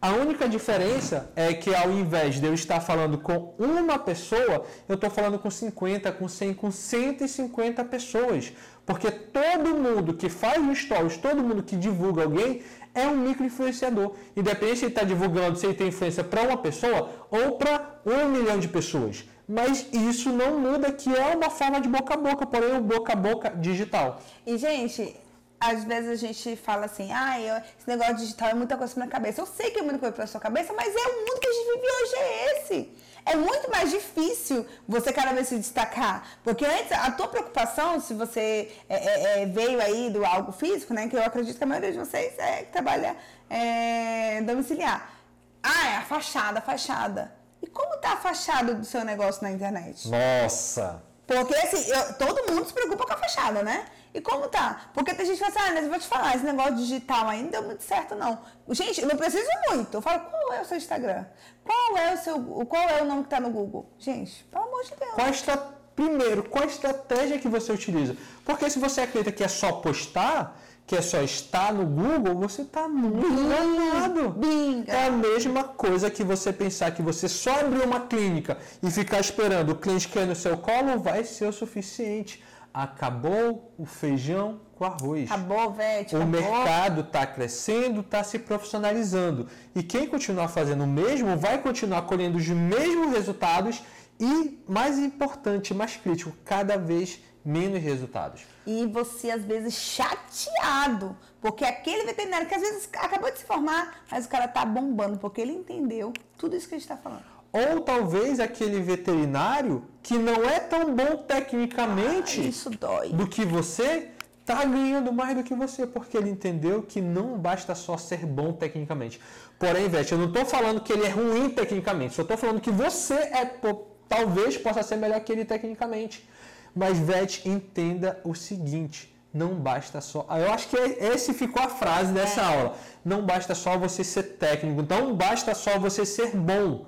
A única diferença é que ao invés de eu estar falando com uma pessoa, eu estou falando com 50, com 100, com 150 pessoas. Porque todo mundo que faz um stories, todo mundo que divulga alguém, é um micro-influenciador. Independente se ele está divulgando, se ele tem influência para uma pessoa ou para um milhão de pessoas. Mas isso não muda que é uma forma de boca a boca, porém o boca a boca digital. E, gente, às vezes a gente fala assim, ah, eu, esse negócio digital é muita coisa pra minha cabeça. Eu sei que é muita coisa pra sua cabeça, mas é o mundo que a gente vive hoje é esse. É muito mais difícil você cada vez se destacar. Porque antes, a tua preocupação, se você é, é, é veio aí do algo físico, né? Que eu acredito que a maioria de vocês é que trabalha é, domiciliar. Ah, é a fachada, a fachada. E como tá a fachada do seu negócio na internet? Nossa! Porque assim, eu, todo mundo se preocupa com a fachada, né? E como tá? Porque tem gente que fala assim, ah, mas eu vou te falar, esse negócio digital ainda não deu muito certo, não. Gente, eu não preciso muito. Eu falo, qual é o seu Instagram? Qual é o seu. Qual é o nome que tá no Google? Gente, pelo amor de Deus. Qual estra... Primeiro, qual a estratégia que você utiliza? Porque se você acredita que é só postar, que é só estar no Google, você está muito enganado. É a mesma coisa que você pensar que você só abrir uma clínica e ficar esperando o cliente cair no seu colo vai ser o suficiente. Acabou o feijão com arroz. Acabou, velho. O mercado está crescendo, está se profissionalizando. E quem continuar fazendo o mesmo vai continuar colhendo os mesmos resultados e, mais importante, mais crítico, cada vez menos resultados. E você, às vezes, chateado, porque aquele veterinário que às vezes acabou de se formar, mas o cara tá bombando, porque ele entendeu tudo isso que a gente está falando. Ou talvez aquele veterinário que não é tão bom tecnicamente ah, do que você, tá ganhando mais do que você, porque ele entendeu que não basta só ser bom tecnicamente. Porém, Vete, eu não estou falando que ele é ruim tecnicamente, só estou falando que você é talvez possa ser melhor que ele tecnicamente. Mas Vete, entenda o seguinte: não basta só. Eu acho que esse ficou a frase dessa é. aula. Não basta só você ser técnico, não basta só você ser bom.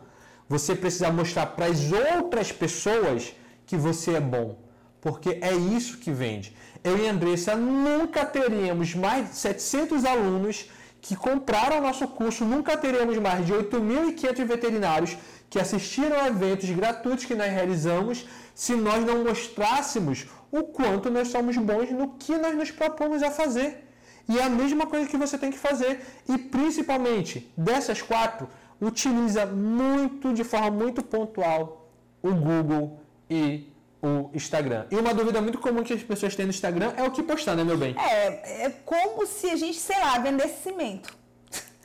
Você precisa mostrar para as outras pessoas que você é bom, porque é isso que vende. Eu e Andressa nunca teríamos mais de 700 alunos que compraram o nosso curso, nunca teremos mais de 8.500 veterinários que assistiram a eventos gratuitos que nós realizamos se nós não mostrássemos o quanto nós somos bons no que nós nos propomos a fazer. E é a mesma coisa que você tem que fazer. E principalmente, dessas quatro, utiliza muito, de forma muito pontual, o Google e o Instagram. E uma dúvida muito comum que as pessoas têm no Instagram é o que postar, né, meu bem? É, é como se a gente, sei lá, vendesse cimento.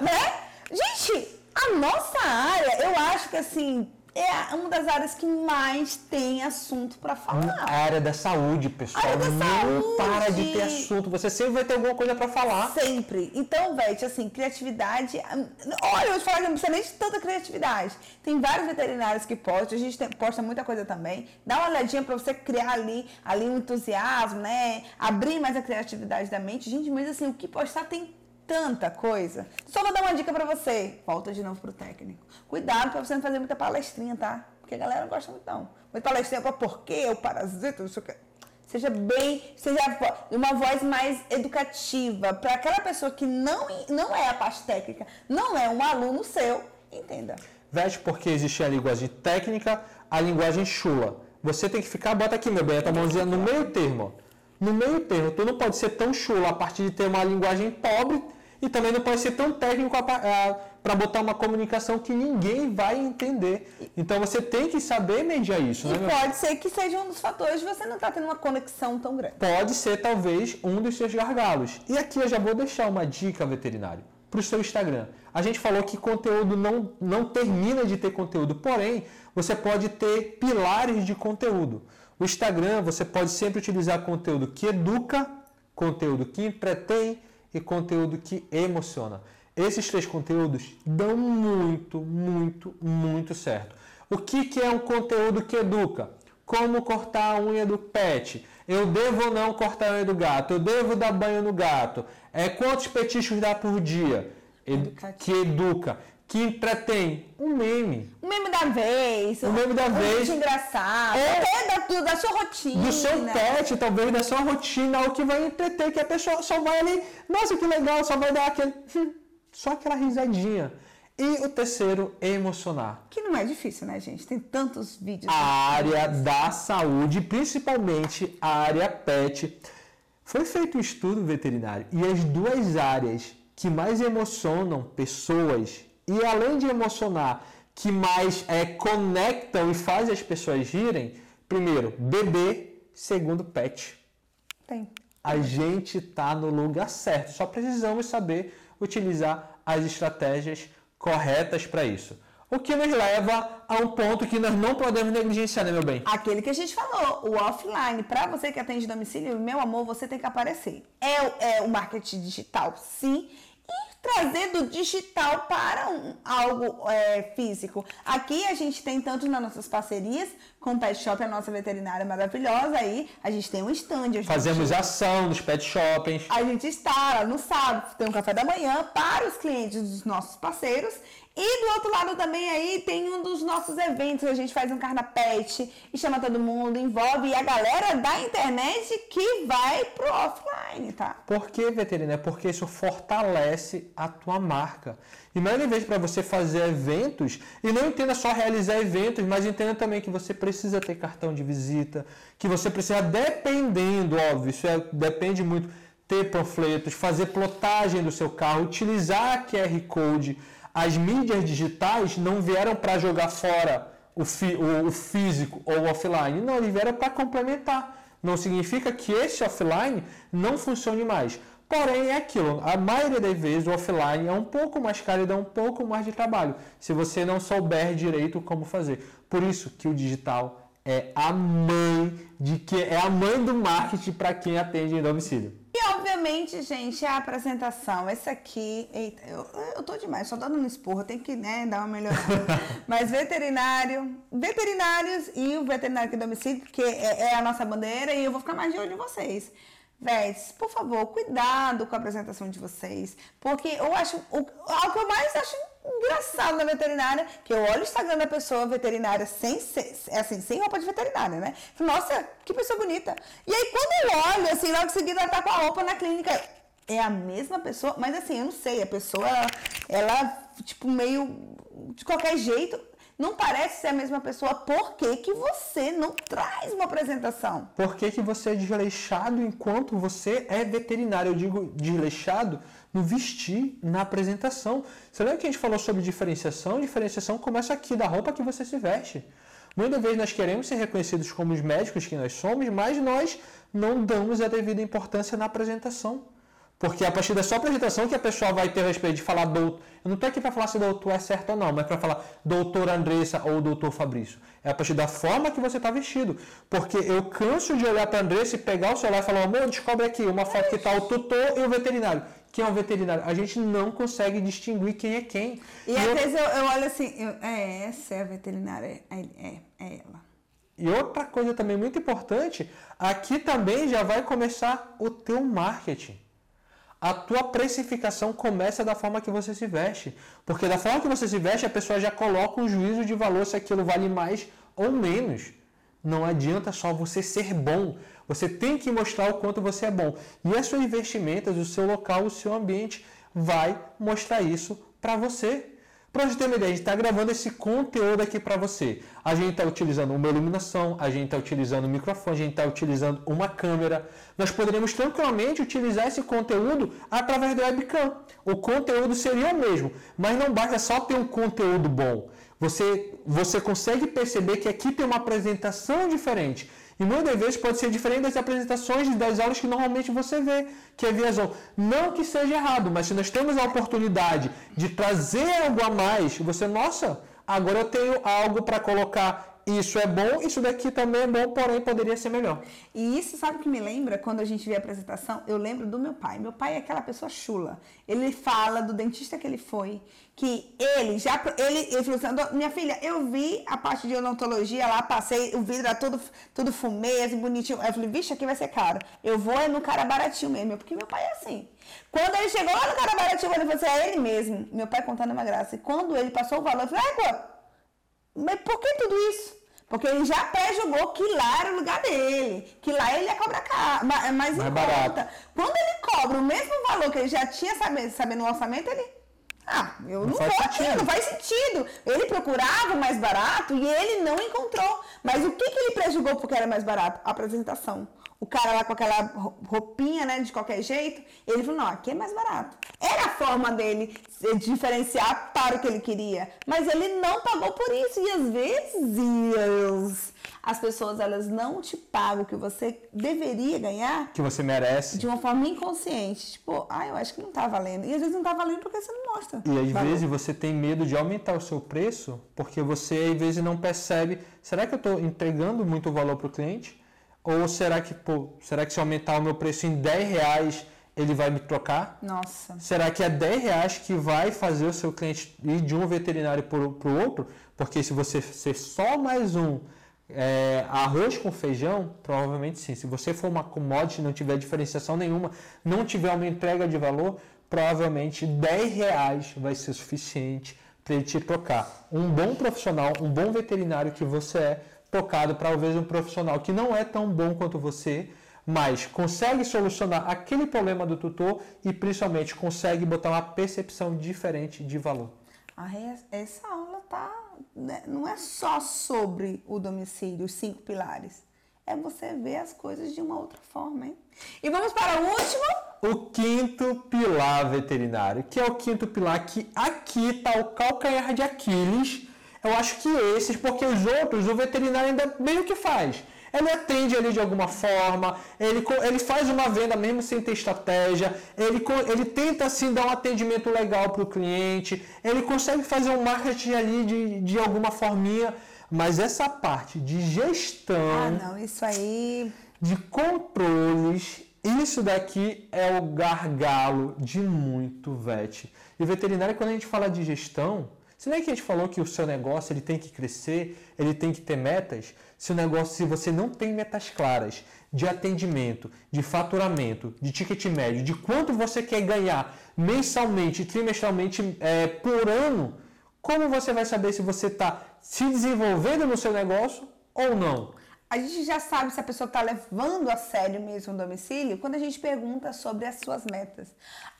né? Gente, a nossa área, eu acho que assim, é uma das áreas que mais tem assunto para falar. A área da saúde, pessoal. da não saúde. para de ter assunto. Você sempre vai ter alguma coisa para falar. Sempre. Então, Vete, assim, criatividade. Olha, eu vou te falar que não precisa nem de tanta criatividade. Tem vários veterinários que postam, a gente tem, posta muita coisa também. Dá uma olhadinha para você criar ali, ali um entusiasmo, né? Abrir mais a criatividade da mente. Gente, mas assim, o que postar tem tanta coisa. Só vou dar uma dica para você. Volta de novo pro técnico. Cuidado para você não fazer muita palestrinha, tá? Porque a galera não gosta muito não. Muita palestrinha para porquê, o parasita, não sei o que. Seja bem, seja uma voz mais educativa para aquela pessoa que não, não é a parte técnica, não é um aluno seu, entenda. Veste porque existe a linguagem técnica, a linguagem chula. Você tem que ficar, bota aqui, meu bem, a tua mãozinha no meio termo. No meio termo, tu não pode ser tão chula a partir de ter uma linguagem pobre e também não pode ser tão técnico para botar uma comunicação que ninguém vai entender. Então você tem que saber mediar isso. E né, pode ser que seja um dos fatores de você não estar tá tendo uma conexão tão grande. Pode ser talvez um dos seus gargalos. E aqui eu já vou deixar uma dica veterinário para o seu Instagram. A gente falou que conteúdo não, não termina de ter conteúdo, porém você pode ter pilares de conteúdo. O Instagram você pode sempre utilizar conteúdo que educa, conteúdo que entretém e conteúdo que emociona. Esses três conteúdos dão muito, muito, muito certo. O que, que é um conteúdo que educa? Como cortar a unha do pet? Eu devo ou não cortar a unha do gato? Eu devo dar banho no gato? É, quantos petiscos dá por dia? que educa que entretém um meme. Um meme da vez. Um meme da um vez. Um engraçado. É da, da sua rotina. Do seu pet, talvez, da sua rotina, o que vai entreter, que a pessoa só vai ali, nossa, que legal, só vai dar aquele. Hum, só aquela risadinha. E o terceiro, emocionar. Que não é difícil, né, gente? Tem tantos vídeos. A área da saúde, principalmente a área pet. Foi feito um estudo veterinário e as duas áreas que mais emocionam pessoas e além de emocionar, que mais é, conectam e fazem as pessoas girem, primeiro, bebê, segundo, pet. Tem. a gente está no lugar certo. Só precisamos saber utilizar as estratégias corretas para isso. O que nos leva a um ponto que nós não podemos negligenciar, né, meu bem? Aquele que a gente falou, o offline. Para você que atende domicílio, meu amor, você tem que aparecer. É, é o marketing digital, sim trazer do digital para um, algo é, físico. Aqui a gente tem tanto nas nossas parcerias, com o Pet Shop, a nossa veterinária maravilhosa, aí a gente tem um stand. Fazemos gente, ação nos pet shoppings. A gente está lá no sábado, tem um café da manhã para os clientes dos nossos parceiros e do outro lado também aí tem um dos nossos eventos, a gente faz um carnapete e chama todo mundo, envolve a galera da internet que vai pro offline, tá? Por que, veterinária? Porque isso fortalece a tua marca. E mais uma vez para você fazer eventos, e não entenda só realizar eventos, mas entenda também que você precisa ter cartão de visita, que você precisa, dependendo, óbvio, isso é, depende muito, ter panfletos, fazer plotagem do seu carro, utilizar QR Code as mídias digitais não vieram para jogar fora o, fi, o, o, físico ou o offline, não, eles vieram para complementar. Não significa que esse offline não funcione mais. Porém, é aquilo, a maioria das vezes o offline é um pouco mais caro e dá um pouco mais de trabalho, se você não souber direito como fazer. Por isso que o digital é a mãe de que é a mãe do marketing para quem atende em domicílio. E obviamente, gente, a apresentação. Esse aqui, eita, eu, eu tô demais, só dando um esporro, tem que né, dar uma melhorada. Mas veterinário, veterinários e o veterinário aqui domicílio, que é, é, a nossa bandeira, e eu vou ficar mais de olho em vocês. Vets, por favor, cuidado com a apresentação de vocês. Porque eu acho. O, algo que eu mais acho engraçado na veterinária, que eu olho o Instagram da pessoa veterinária sem, assim, sem roupa de veterinária, né? Nossa, que pessoa bonita. E aí, quando eu olho, assim, logo em seguida ela tá com a roupa na clínica. É a mesma pessoa, mas assim, eu não sei, a pessoa, ela, tipo, meio de qualquer jeito, não parece ser a mesma pessoa, por que, que você não traz uma apresentação? Por que, que você é desleixado enquanto você é veterinário? Eu digo desleixado no vestir, na apresentação. Você lembra que a gente falou sobre diferenciação? Diferenciação começa aqui, da roupa que você se veste. Muitas vezes nós queremos ser reconhecidos como os médicos que nós somos, mas nós não damos a devida importância na apresentação. Porque a partir da sua apresentação que a pessoa vai ter respeito de falar doutor. Eu não estou aqui para falar se doutor é certo ou não, mas para falar doutor Andressa ou doutor Fabrício. É a partir da forma que você está vestido. Porque eu canso de olhar para a Andressa e pegar o celular e falar, amor, descobre aqui uma foto que está o tutor e o veterinário. Quem é o veterinário? A gente não consegue distinguir quem é quem. E, e às eu... vezes eu, eu, olho assim, eu, é, essa é a veterinária, é, é, é ela. E outra coisa também muito importante, aqui também já vai começar o teu marketing a tua precificação começa da forma que você se veste. Porque da forma que você se veste, a pessoa já coloca um juízo de valor se aquilo vale mais ou menos. Não adianta só você ser bom. Você tem que mostrar o quanto você é bom. E as suas vestimentas, o seu local, o seu ambiente vai mostrar isso para você. Para você ter uma ideia, a gente está gravando esse conteúdo aqui para você. A gente está utilizando uma iluminação, a gente está utilizando um microfone, a gente está utilizando uma câmera. Nós poderíamos tranquilamente utilizar esse conteúdo através do webcam. O conteúdo seria o mesmo, mas não basta só ter um conteúdo bom. Você, você consegue perceber que aqui tem uma apresentação diferente. E muitas vezes pode ser diferente das apresentações das aulas que normalmente você vê, que é via Zoom. Não que seja errado, mas se nós temos a oportunidade de trazer algo a mais, você, nossa, agora eu tenho algo para colocar isso é bom, isso daqui também é bom, porém poderia ser melhor. E isso, sabe o que me lembra? Quando a gente vê a apresentação, eu lembro do meu pai. Meu pai é aquela pessoa chula. Ele fala do dentista que ele foi, que ele já. Ele, ele falou assim: minha filha, eu vi a parte de odontologia lá, passei, o vidro era tudo, tudo fumê, bonitinho. Eu falei: vixe, aqui vai ser caro. Eu vou é no cara baratinho mesmo, porque meu pai é assim. Quando ele chegou lá no cara baratinho, ele falou assim: é ele mesmo. Meu pai contando uma graça. E quando ele passou o valor, eu falei: água. Mas por que tudo isso? Porque ele já pré-julgou que lá era o lugar dele, que lá ele ia cobrar caro, mais, mais em conta. Quando ele cobra o mesmo valor que ele já tinha sabendo, sabendo no orçamento, ele. Ah, eu não, não vou aqui, não faz sentido. Ele procurava o mais barato e ele não encontrou. Mas o que, que ele prejugou porque era mais barato? A apresentação o cara lá com aquela roupinha, né, de qualquer jeito, ele falou, não, aqui é mais barato. Era a forma dele diferenciar para o que ele queria, mas ele não pagou por isso, e às vezes, as pessoas elas não te pagam o que você deveria ganhar Que você merece. de uma forma inconsciente. Tipo, ah, eu acho que não tá valendo. E às vezes não tá valendo porque você não mostra. E às valor. vezes você tem medo de aumentar o seu preço porque você às vezes não percebe, será que eu estou entregando muito valor para o cliente? Ou será que, pô, será que se aumentar o meu preço em 10 reais ele vai me trocar? Nossa. Será que é 10 reais que vai fazer o seu cliente ir de um veterinário para o outro? Porque se você ser só mais um é, arroz com feijão, provavelmente sim. Se você for uma commodity, não tiver diferenciação nenhuma, não tiver uma entrega de valor, provavelmente 10 reais vai ser suficiente para ele te tocar. Um bom profissional, um bom veterinário que você é, tocado para talvez um profissional que não é tão bom quanto você, mas consegue solucionar aquele problema do tutor e principalmente consegue botar uma percepção diferente de valor. Essa aula tá. né, Não é só sobre o domicílio, os cinco pilares. É você ver as coisas de uma outra forma, hein? E vamos para o último. O quinto pilar veterinário, que é o quinto pilar que aqui está o calcanhar de Aquiles. Eu acho que esses, porque os outros o veterinário ainda meio que faz. Ele atende ali de alguma forma, ele, ele faz uma venda mesmo sem ter estratégia, ele, ele tenta assim dar um atendimento legal para o cliente, ele consegue fazer um marketing ali de, de alguma forminha, mas essa parte de gestão Ah, não, isso aí. de controles, isso daqui é o gargalo de muito vet. E veterinário, quando a gente fala de gestão, se não é que a gente falou que o seu negócio ele tem que crescer, ele tem que ter metas, se o negócio, se você não tem metas claras de atendimento, de faturamento, de ticket médio, de quanto você quer ganhar mensalmente, trimestralmente, é, por ano, como você vai saber se você está se desenvolvendo no seu negócio ou não? A gente já sabe se a pessoa está levando a sério mesmo o domicílio quando a gente pergunta sobre as suas metas.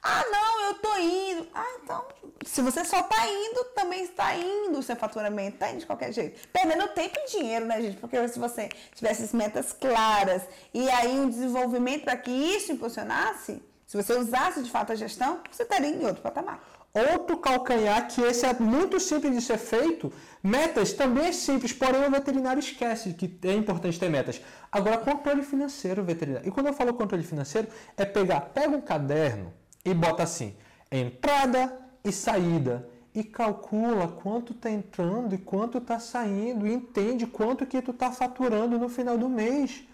Ah, não, eu tô indo. Ah, então, se você só tá indo, também está indo o seu faturamento, tá indo de qualquer jeito. Perdendo tempo e dinheiro, né, gente? Porque se você tivesse as metas claras e aí um desenvolvimento para que isso impulsionasse, se você usasse de fato a gestão, você estaria em outro patamar. Outro calcanhar que esse é muito simples de ser feito. Metas também é simples, porém o veterinário esquece que é importante ter metas. Agora, controle financeiro veterinário. E quando eu falo controle financeiro, é pegar, pega um caderno e bota assim, entrada e saída. E calcula quanto está entrando e quanto está saindo. E entende quanto que tu está faturando no final do mês.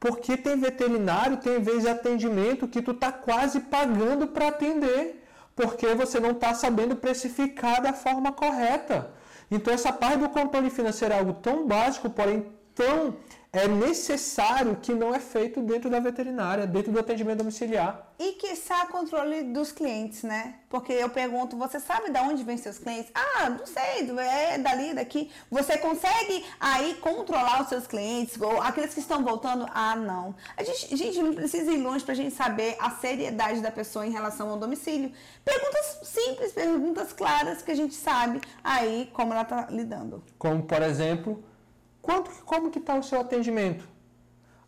Porque tem veterinário, tem vezes atendimento que tu tá quase pagando para atender, porque você não está sabendo precificar da forma correta. Então essa parte do controle financeiro é algo tão básico, porém tão é necessário que não é feito dentro da veterinária, dentro do atendimento domiciliar. E quiçá controle dos clientes, né? Porque eu pergunto, você sabe de onde vem seus clientes? Ah, não sei, é dali, daqui. Você consegue aí controlar os seus clientes? Ou aqueles que estão voltando? Ah, não. A gente, a gente não precisa ir longe pra gente saber a seriedade da pessoa em relação ao domicílio. Perguntas simples, perguntas claras que a gente sabe aí como ela tá lidando. Como, por exemplo, quanto, como que está o seu atendimento?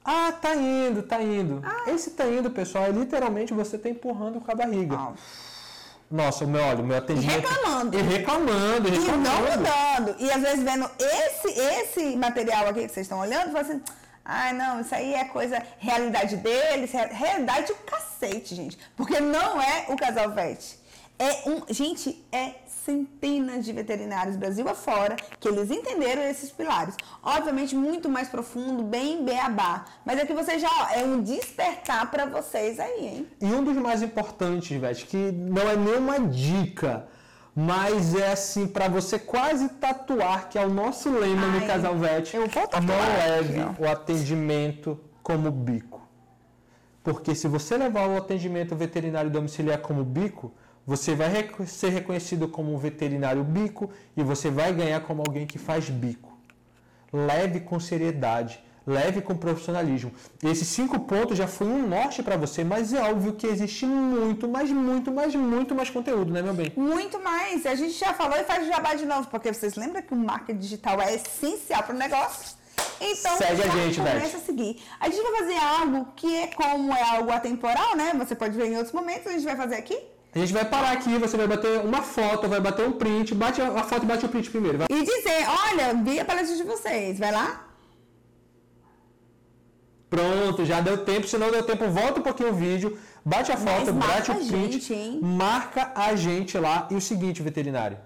Ah, tá indo, tá indo. Esse tá indo, pessoal, é literalmente você tá empurrando com a barriga. Ah. Nossa, o meu, olha, o meu atendimento... reclamando. E reclamando, e E não reclamando. mudando. E às vezes vendo esse, esse material aqui que vocês estão olhando, fala assim, ai não, isso aí é coisa, realidade deles, rea- realidade o cacete, gente. Porque não é o casal vet. É um, gente, é centenas de veterinários Brasil afora que eles entenderam esses pilares. Obviamente muito mais profundo, bem beabá, mas é que você já ó, é um despertar para vocês aí, hein? E um dos mais importantes, Vete, que não é nenhuma dica, mas é assim, para você quase tatuar, que é o nosso lema no Casal Vet, eu vou tatuar não leve aqui, o atendimento como bico. Porque se você levar o atendimento veterinário domiciliar como bico, você vai rec- ser reconhecido como um veterinário bico e você vai ganhar como alguém que faz bico. Leve com seriedade, leve com profissionalismo. Esses cinco pontos já foi um norte para você, mas é óbvio que existe muito, mas muito, mas muito mais conteúdo, né, meu bem? Muito mais. A gente já falou e faz jabá de novo, porque vocês lembram que o marketing digital é essencial para o negócio? Então, Segue a gente, começa a seguir. A gente vai fazer algo que é como é algo atemporal, né? Você pode ver em outros momentos, a gente vai fazer aqui. A gente vai parar aqui, você vai bater uma foto, vai bater um print, bate a foto e bate o print primeiro. vai. E dizer, olha, vi a palestra de vocês, vai lá. Pronto, já deu tempo. Se não deu tempo, volta um pouquinho o vídeo, bate a foto, bate o print, gente, marca a gente lá. E o seguinte, veterinário,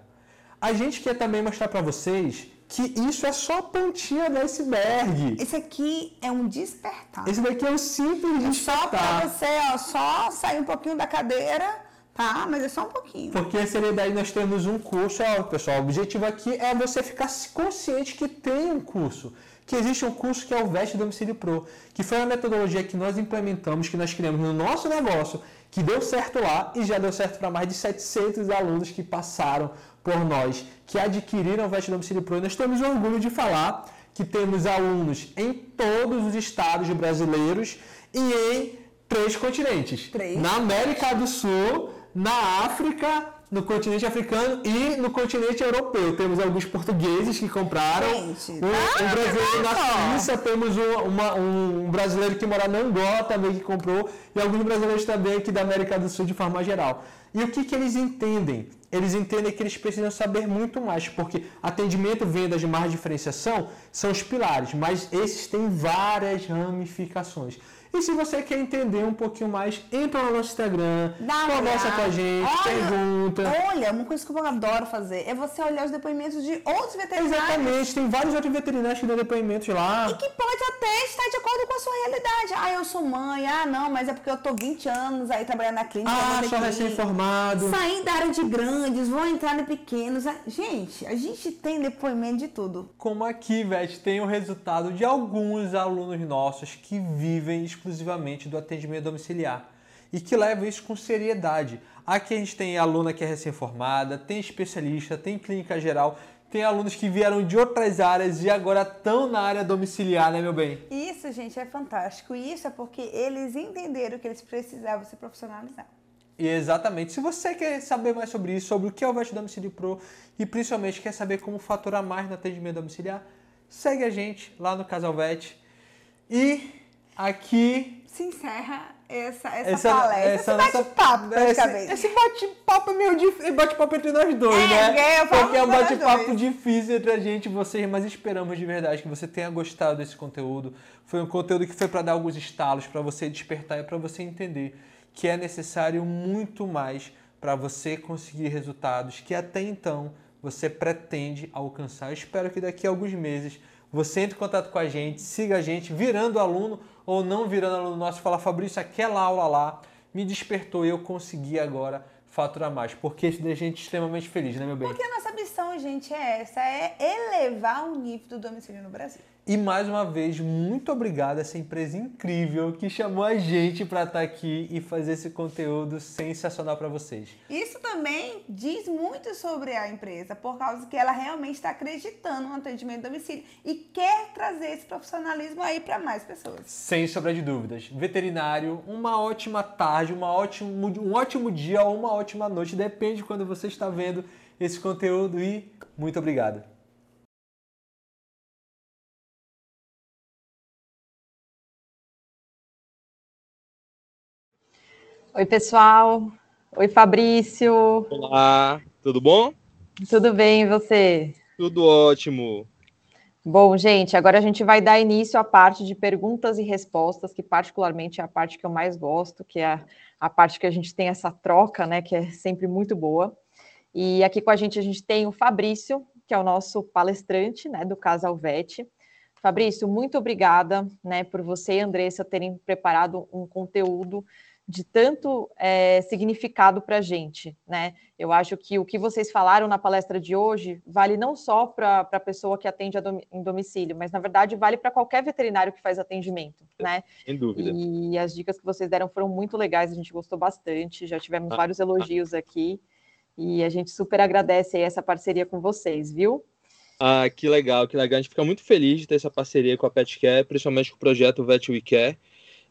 a gente quer também mostrar para vocês que isso é só a pontinha do iceberg. Esse aqui é um despertar. Esse daqui é um simples é despertar. Só para você, ó, só sair um pouquinho da cadeira, tá? Mas é só um pouquinho. Porque a seriedade nós temos um curso, ó, pessoal. O objetivo aqui é você ficar consciente que tem um curso que existe um curso que é o Veste Domicílio Pro, que foi uma metodologia que nós implementamos, que nós criamos no nosso negócio, que deu certo lá e já deu certo para mais de 700 alunos que passaram por nós, que adquiriram o Veste Domicílio Pro. E nós temos orgulho de falar que temos alunos em todos os estados brasileiros e em três continentes. Três. Na América do Sul, na África no continente africano e no continente europeu. Temos alguns portugueses que compraram. Gente, um, tá um brasileiro na Suíça, temos um, uma, um, brasileiro que mora na Angola também que comprou, e alguns brasileiros também aqui da América do Sul de forma geral. E o que, que eles entendem? Eles entendem que eles precisam saber muito mais, porque atendimento, vendas de diferenciação são os pilares, mas esses têm várias ramificações. E se você quer entender um pouquinho mais, entra no nosso Instagram, Dá conversa com a gente, olha, pergunta. Olha, uma coisa que eu adoro fazer é você olhar os depoimentos de outros veterinários. Exatamente, tem vários outros veterinários que dão depoimentos lá. E que pode até estar de acordo com a sua realidade. Ah, eu sou mãe, ah, não, mas é porque eu tô 20 anos aí trabalhando na clínica. Ah, sou recém-formado. Sair da área de grandes, vou entrar em pequenos. Ah, gente, a gente tem depoimento de tudo. Como aqui, Vete, tem o resultado de alguns alunos nossos que vivem exclusivamente do atendimento domiciliar e que levam isso com seriedade. Aqui a gente tem aluna que é recém-formada, tem especialista, tem clínica geral, tem alunos que vieram de outras áreas e agora estão na área domiciliar, né, meu bem? Isso, gente, é fantástico. E isso é porque eles entenderam que eles precisavam se profissionalizar. E exatamente. Se você quer saber mais sobre isso, sobre o que é o Vet Domicílio Pro e principalmente quer saber como faturar mais no atendimento domiciliar, segue a gente lá no Casal Vet. E aqui se encerra essa, essa, essa palestra, essa esse bate-papo, praticamente. Esse, esse bate-papo é meio difícil, bate-papo entre nós dois, é, né? É, Porque é um bate-papo difícil entre a gente e vocês, mas esperamos de verdade que você tenha gostado desse conteúdo. Foi um conteúdo que foi para dar alguns estalos, para você despertar e para você entender que é necessário muito mais para você conseguir resultados que até então você pretende alcançar. Eu espero que daqui a alguns meses você entre em contato com a gente, siga a gente, virando aluno ou não virando aluno nosso, fala Fabrício, aquela aula lá me despertou e eu consegui agora faturar mais, porque isso deixa a gente extremamente feliz, né, meu bem? Porque a nossa missão, gente, é essa, é elevar o nível do domicílio no Brasil. E mais uma vez, muito obrigado a essa empresa incrível que chamou a gente para estar tá aqui e fazer esse conteúdo sensacional para vocês. Isso também diz muito sobre a empresa, por causa que ela realmente está acreditando no atendimento domicílio e quer trazer esse profissionalismo aí para mais pessoas. Sem sombra de dúvidas. Veterinário, uma ótima tarde, uma ótimo, um ótimo dia ou uma ótima noite, depende de quando você está vendo esse conteúdo e muito obrigado. Oi, pessoal. Oi, Fabrício. Olá, tudo bom? Tudo bem, e você? Tudo ótimo. Bom, gente, agora a gente vai dar início à parte de perguntas e respostas, que particularmente é a parte que eu mais gosto, que é a, parte que a gente tem essa troca, né, que é sempre muito boa. E aqui com a gente a gente tem o Fabrício, que é o nosso palestrante, né, do Casal Vet. Fabrício, muito obrigada, né, por você e Andressa terem preparado um conteúdo de tanto é, significado para a gente, né? Eu acho que o que vocês falaram na palestra de hoje vale não só para a pessoa que atende dom, em domicílio, mas na verdade vale para qualquer veterinário que faz atendimento, né? Sem dúvida. E as dicas que vocês deram foram muito legais, a gente gostou bastante, já tivemos ah, vários elogios ah. aqui e a gente super agradece essa parceria com vocês, viu? Ah, que legal, que legal. A gente fica muito feliz de ter essa parceria com a PetCare, principalmente com o projeto Vet We Care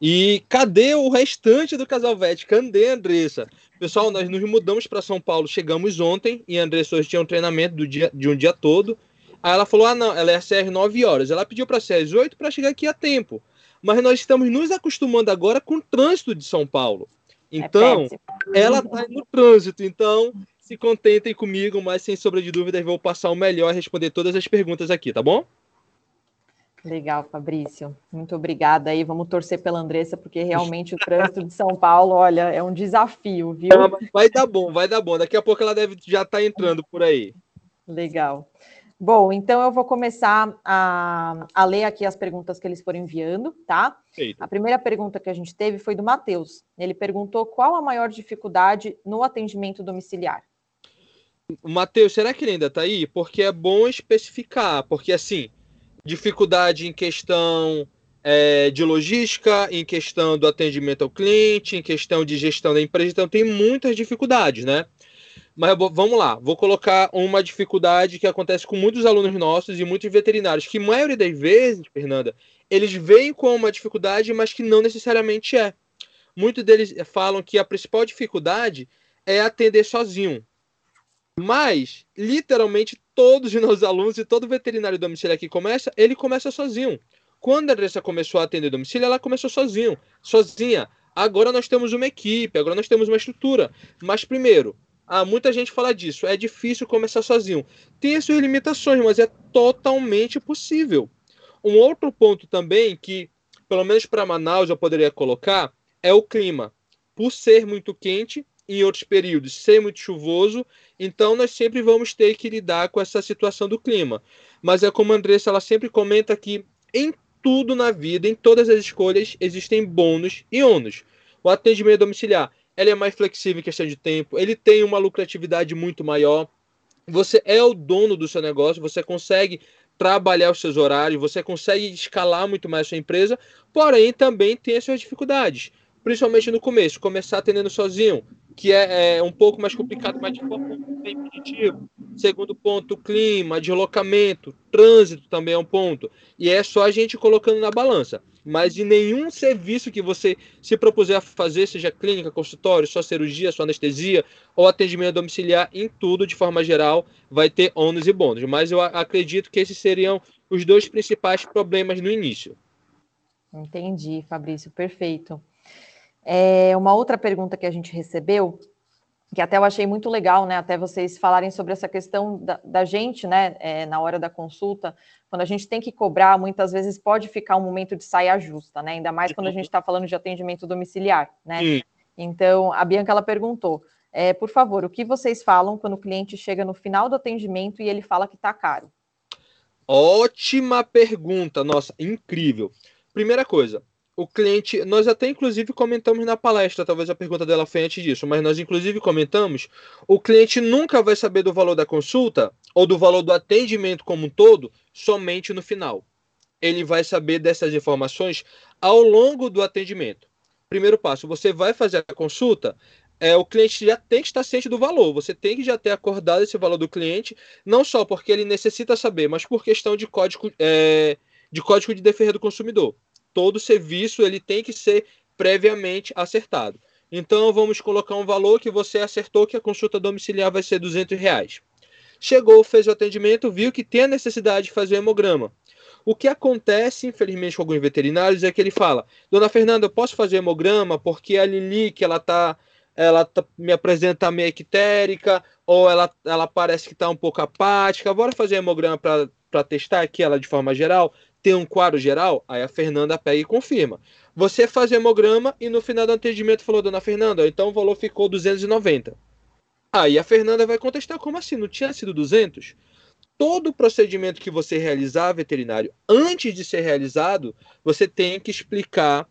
e cadê o restante do casal Vete? Cadê a Andressa? Pessoal, nós nos mudamos para São Paulo, chegamos ontem e a Andressa hoje tinha um treinamento do dia, de um dia todo. Aí ela falou: ah, não, ela é às 9 horas. Ela pediu para ser às 8 para chegar aqui a tempo. Mas nós estamos nos acostumando agora com o trânsito de São Paulo. É então, é ela está no trânsito. Então, se contentem comigo, mas sem sombra de dúvidas, vou passar o melhor a responder todas as perguntas aqui, tá bom? Legal, Fabrício. Muito obrigada aí. Vamos torcer pela Andressa, porque realmente o trânsito de São Paulo, olha, é um desafio, viu? Vai dar bom, vai dar bom. Daqui a pouco ela deve já estar tá entrando por aí. Legal. Bom, então eu vou começar a, a, ler aqui as perguntas que eles foram enviando, tá? Eita. A primeira pergunta que a gente teve foi do Matheus. Ele perguntou qual a maior dificuldade no atendimento domiciliar. Matheus, será que ele ainda está aí? Porque é bom especificar, porque assim, dificuldade em questão é, de logística, em questão do atendimento ao cliente, em questão de gestão da empresa, então tem muitas dificuldades, né? Mas vamos lá, vou colocar uma dificuldade que acontece com muitos alunos nossos e muitos veterinários, que a maioria das vezes, Fernanda, eles veem como uma dificuldade, mas que não necessariamente é. Muitos deles falam que a principal dificuldade é atender sozinho. Mas, literalmente, todos os meus alunos e todo veterinário domiciliar que começa, ele começa sozinho. Quando a Andressa começou a atender domicílio, ela começou sozinho, sozinha. Agora nós temos uma equipe, agora nós temos uma estrutura. Mas primeiro, ah, muita gente fala disso, é difícil começar sozinho. Tem as suas limitações, mas é totalmente possível. Um outro ponto também que, pelo menos para Manaus, eu poderia colocar é o clima. Por ser muito quente, em outros períodos ser muito chuvoso, então nós sempre vamos ter que lidar com essa situação do clima. Mas é como a Andressa ela sempre comenta que em tudo na vida, em todas as escolhas, existem bônus e ônus. O atendimento domiciliar ele é mais flexível em questão de tempo, ele tem uma lucratividade muito maior. Você é o dono do seu negócio, você consegue trabalhar os seus horários, você consegue escalar muito mais a sua empresa, porém também tem as suas dificuldades, principalmente no começo, começar atendendo sozinho, que é, é, um pouco mais complicado, mas de forma bem positivo. Segundo ponto, clima, deslocamento, trânsito também é um ponto. E é só a gente colocando na balança. Mas em nenhum serviço que você se propuser a fazer, seja clínica, consultório, só cirurgia, só anestesia ou atendimento domiciliar, em tudo, de forma geral, vai ter ônus e bônus. Mas eu acredito que esses seriam os dois principais problemas no início. Entendi, Fabrício, perfeito. É, uma outra pergunta que a gente recebeu, que até eu achei muito legal, né? Até vocês falarem sobre essa questão da, da gente, né? É, na hora da consulta, quando a gente tem que cobrar, muitas vezes pode ficar um momento de saia justa, né? Ainda mais quando a gente está falando de atendimento domiciliar, né? Sim. Então, a Bianca ela perguntou: é, por favor, o que vocês falam quando o cliente chega no final do atendimento e ele fala que está caro? Ótima pergunta, nossa, incrível. Primeira coisa, o cliente, nós até inclusive comentamos na palestra, talvez a pergunta dela foi antes disso, mas nós inclusive comentamos, o cliente nunca vai saber do valor da consulta ou do valor do atendimento como um todo somente no final. Ele vai saber dessas informações ao longo do atendimento. Primeiro passo, você vai fazer a consulta, é, o cliente já tem que estar ciente do valor. Você tem que já ter acordado esse valor do cliente, não só porque ele necessita saber, mas por questão de código, é, de código de defesa do consumidor todo serviço ele tem que ser previamente acertado. Então vamos colocar um valor que você acertou que a consulta domiciliar vai ser 200 reais. Chegou, fez o atendimento, viu que tem a necessidade de fazer o hemograma. O que acontece, infelizmente, com alguns veterinários é que ele fala: Dona Fernanda, eu posso fazer hemograma porque a Lili, que ela tá, ela tá, me apresenta meio ictérica, ou ela, ela parece que está um pouco apática, bora fazer hemograma para testar aqui ela de forma geral tem um quadro geral? Aí a Fernanda pega e confirma. Você faz hemograma e no final do atendimento falou, dona Fernanda, então o valor ficou 290. Aí a Fernanda vai contestar, como assim? Não tinha sido 200? Todo procedimento que você realizar, veterinário, antes de ser realizado, você tem que explicar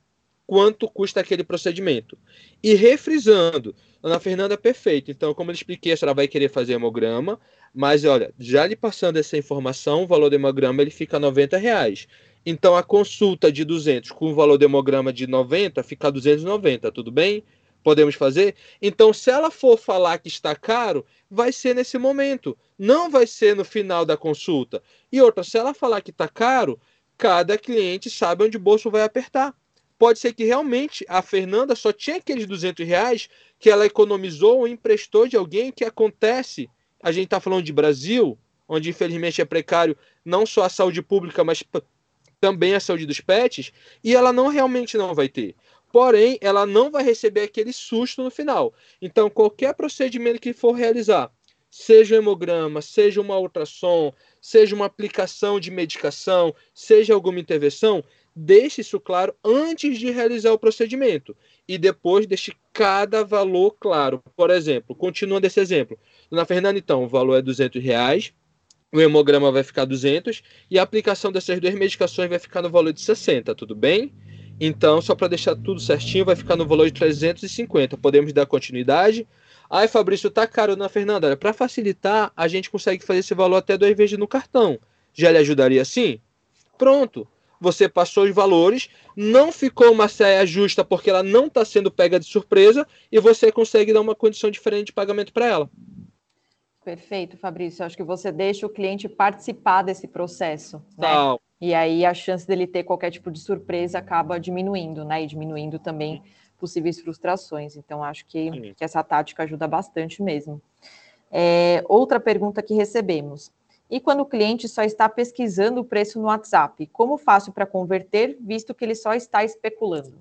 quanto custa aquele procedimento. E refrisando, Ana Fernanda, perfeito. Então, como eu expliquei, a senhora vai querer fazer hemograma, mas olha, já lhe passando essa informação, o valor do hemograma ele fica 90 reais. Então, a consulta de 200 com o valor do hemograma de 90 fica 290, tudo bem? Podemos fazer? Então, se ela for falar que está caro, vai ser nesse momento, não vai ser no final da consulta. E outra, se ela falar que está caro, cada cliente sabe onde o bolso vai apertar pode ser que realmente a Fernanda só tinha aqueles 200 reais que ela economizou ou emprestou de alguém que acontece. A gente está falando de Brasil, onde infelizmente é precário não só a saúde pública, mas também a saúde dos pets, e ela não realmente não vai ter. Porém, ela não vai receber aquele susto no final. Então, qualquer procedimento que for realizar, seja um hemograma, seja uma ultrassom, seja uma aplicação de medicação, seja alguma intervenção, deixe isso claro antes de realizar o procedimento e depois deixe cada valor claro. Por exemplo, continuando esse exemplo, na Fernanda, então, o valor é 200 reais, o hemograma vai ficar 200 e a aplicação dessas duas medicações vai ficar no valor de 60, tudo bem? Então, só para deixar tudo certinho, vai ficar no valor de 350. Podemos dar continuidade? Ai, Fabrício, tá caro na Fernanda. Para facilitar, a gente consegue fazer esse valor até duas vezes no cartão. Já lhe ajudaria assim? Pronto. Você passou os valores, não ficou uma saia justa porque ela não está sendo pega de surpresa e você consegue dar uma condição diferente de pagamento para ela. Perfeito, Fabrício. Acho que você deixa o cliente participar desse processo. Né? Tal. E aí a chance dele ter qualquer tipo de surpresa acaba diminuindo, né? E diminuindo também possíveis frustrações. Então, acho que, que essa tática ajuda bastante mesmo. É, outra pergunta que recebemos. E quando o cliente só está pesquisando o preço no WhatsApp, como faço para converter, visto que ele só está especulando?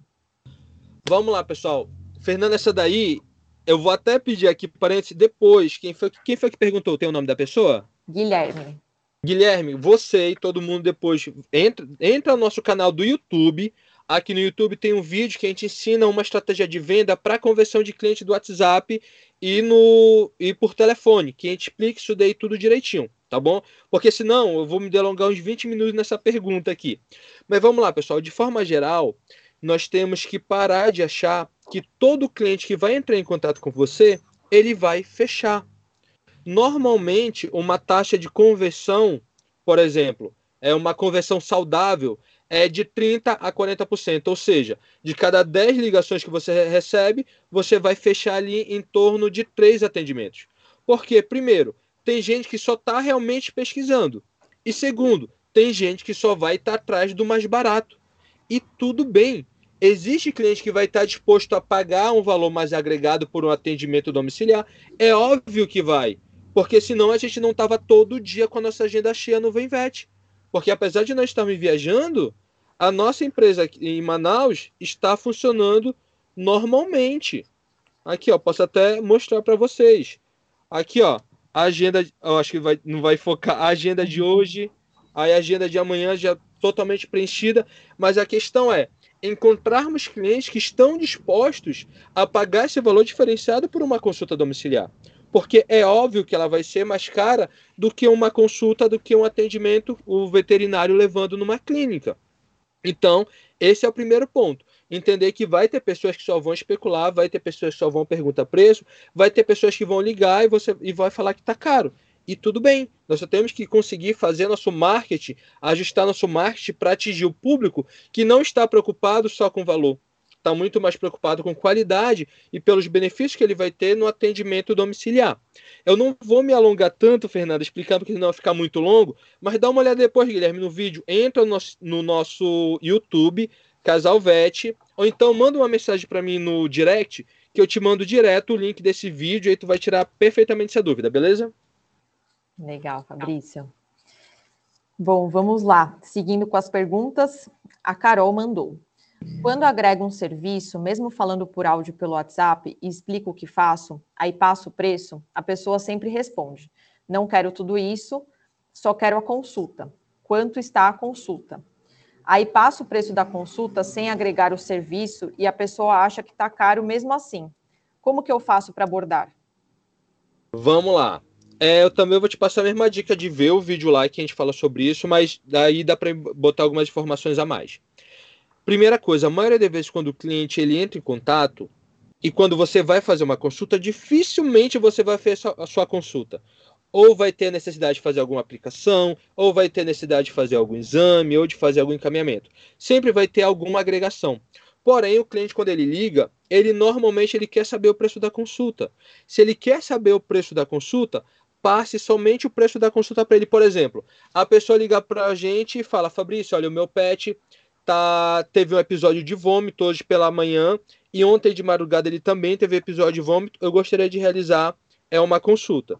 Vamos lá, pessoal. Fernando, essa daí, eu vou até pedir aqui parênteses depois. Quem foi, quem foi que perguntou? Tem o nome da pessoa? Guilherme. Guilherme, você e todo mundo depois entra, entra no nosso canal do YouTube. Aqui no YouTube tem um vídeo que a gente ensina uma estratégia de venda para conversão de cliente do WhatsApp e no e por telefone, que a gente explica isso daí tudo direitinho, tá bom? Porque senão eu vou me delongar uns 20 minutos nessa pergunta aqui. Mas vamos lá, pessoal, de forma geral, nós temos que parar de achar que todo cliente que vai entrar em contato com você, ele vai fechar. Normalmente, uma taxa de conversão, por exemplo, é uma conversão saudável, é de 30% a 40%. Ou seja, de cada 10 ligações que você recebe, você vai fechar ali em torno de 3 atendimentos. Porque, primeiro, tem gente que só está realmente pesquisando. E segundo, tem gente que só vai estar tá atrás do mais barato. E tudo bem. Existe cliente que vai estar tá disposto a pagar um valor mais agregado por um atendimento domiciliar? É óbvio que vai. Porque senão a gente não estava todo dia com a nossa agenda cheia no Venvet. Porque apesar de nós estarmos viajando, a nossa empresa em Manaus está funcionando normalmente. Aqui, ó, posso até mostrar para vocês. Aqui, ó, a agenda, eu acho que vai, não vai focar a agenda de hoje, aí a agenda de amanhã já totalmente preenchida, mas a questão é encontrarmos clientes que estão dispostos a pagar esse valor diferenciado por uma consulta domiciliar porque é óbvio que ela vai ser mais cara do que uma consulta, do que um atendimento o veterinário levando numa clínica. Então, esse é o primeiro ponto. Entender que vai ter pessoas que só vão especular, vai ter pessoas que só vão perguntar preço, vai ter pessoas que vão ligar e você e vai falar que está caro. E tudo bem, nós só temos que conseguir fazer nosso marketing, ajustar nosso marketing para atingir o público que não está preocupado só com valor, está muito mais preocupado com qualidade e pelos benefícios que ele vai ter no atendimento domiciliar. Eu não vou me alongar tanto, Fernando, explicando porque senão vai ficar muito longo, mas dá uma olhada depois, Guilherme, no vídeo. Entra no nosso, no nosso YouTube, Casal Vet, ou então manda uma mensagem para mim no direct, que eu te mando direto o link desse vídeo e tu vai tirar perfeitamente essa dúvida, beleza? Legal, Fabrício. Bom, vamos lá. Seguindo com as perguntas, a Carol mandou. Quando agrego um serviço, mesmo falando por áudio pelo WhatsApp e explico o que faço, aí passo o preço, a pessoa sempre responde: não quero tudo isso, só quero a consulta. Quanto está a consulta? Aí passo o preço da consulta sem agregar o serviço e a pessoa acha que está caro mesmo assim. Como que eu faço para abordar? Vamos lá. É, eu também vou te passar a mesma dica de ver o vídeo lá que a gente fala sobre isso, mas daí dá para botar algumas informações a mais. Primeira coisa, a maioria das vezes quando o cliente ele entra em contato e quando você vai fazer uma consulta, dificilmente você vai fazer a sua consulta. Ou vai ter necessidade de fazer alguma aplicação, ou vai ter necessidade de fazer algum exame, ou de fazer algum encaminhamento. Sempre vai ter alguma agregação. Porém, o cliente, quando ele liga, ele normalmente ele quer saber o preço da consulta. Se ele quer saber o preço da consulta, passe somente o preço da consulta para ele. Por exemplo, a pessoa liga para a gente e fala: Fabrício, olha, o meu pet tá, teve um episódio de vômito hoje pela manhã e ontem de madrugada ele também teve episódio de vômito. Eu gostaria de realizar é uma consulta.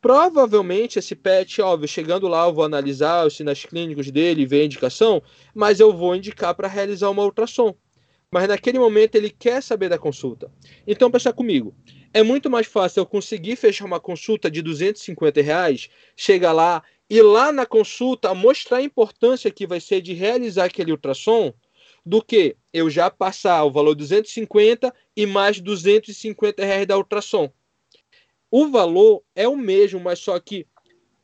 Provavelmente esse pet, óbvio, chegando lá eu vou analisar os sinais clínicos dele, ver a indicação, mas eu vou indicar para realizar uma ultrassom. Mas naquele momento ele quer saber da consulta. Então pensa comigo, É muito mais fácil eu conseguir fechar uma consulta de 250 reais, chegar lá e lá na consulta mostrar a importância que vai ser de realizar aquele ultrassom, do que eu já passar o valor 250 e mais 250 reais da ultrassom. O valor é o mesmo, mas só que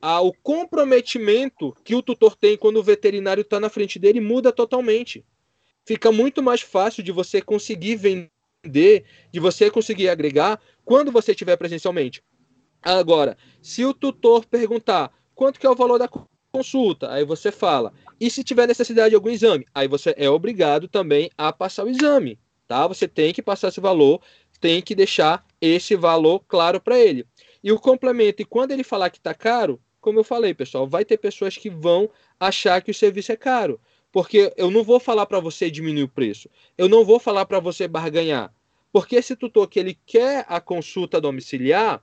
ah, o comprometimento que o tutor tem quando o veterinário está na frente dele muda totalmente. Fica muito mais fácil de você conseguir vender, de você conseguir agregar quando você estiver presencialmente. Agora, se o tutor perguntar quanto que é o valor da consulta, aí você fala. E se tiver necessidade de algum exame, aí você é obrigado também a passar o exame, tá? Você tem que passar esse valor, tem que deixar esse valor claro para ele. E o complemento, e quando ele falar que está caro, como eu falei, pessoal, vai ter pessoas que vão achar que o serviço é caro. Porque eu não vou falar para você diminuir o preço. Eu não vou falar para você barganhar. Porque esse tutor que ele quer a consulta domiciliar,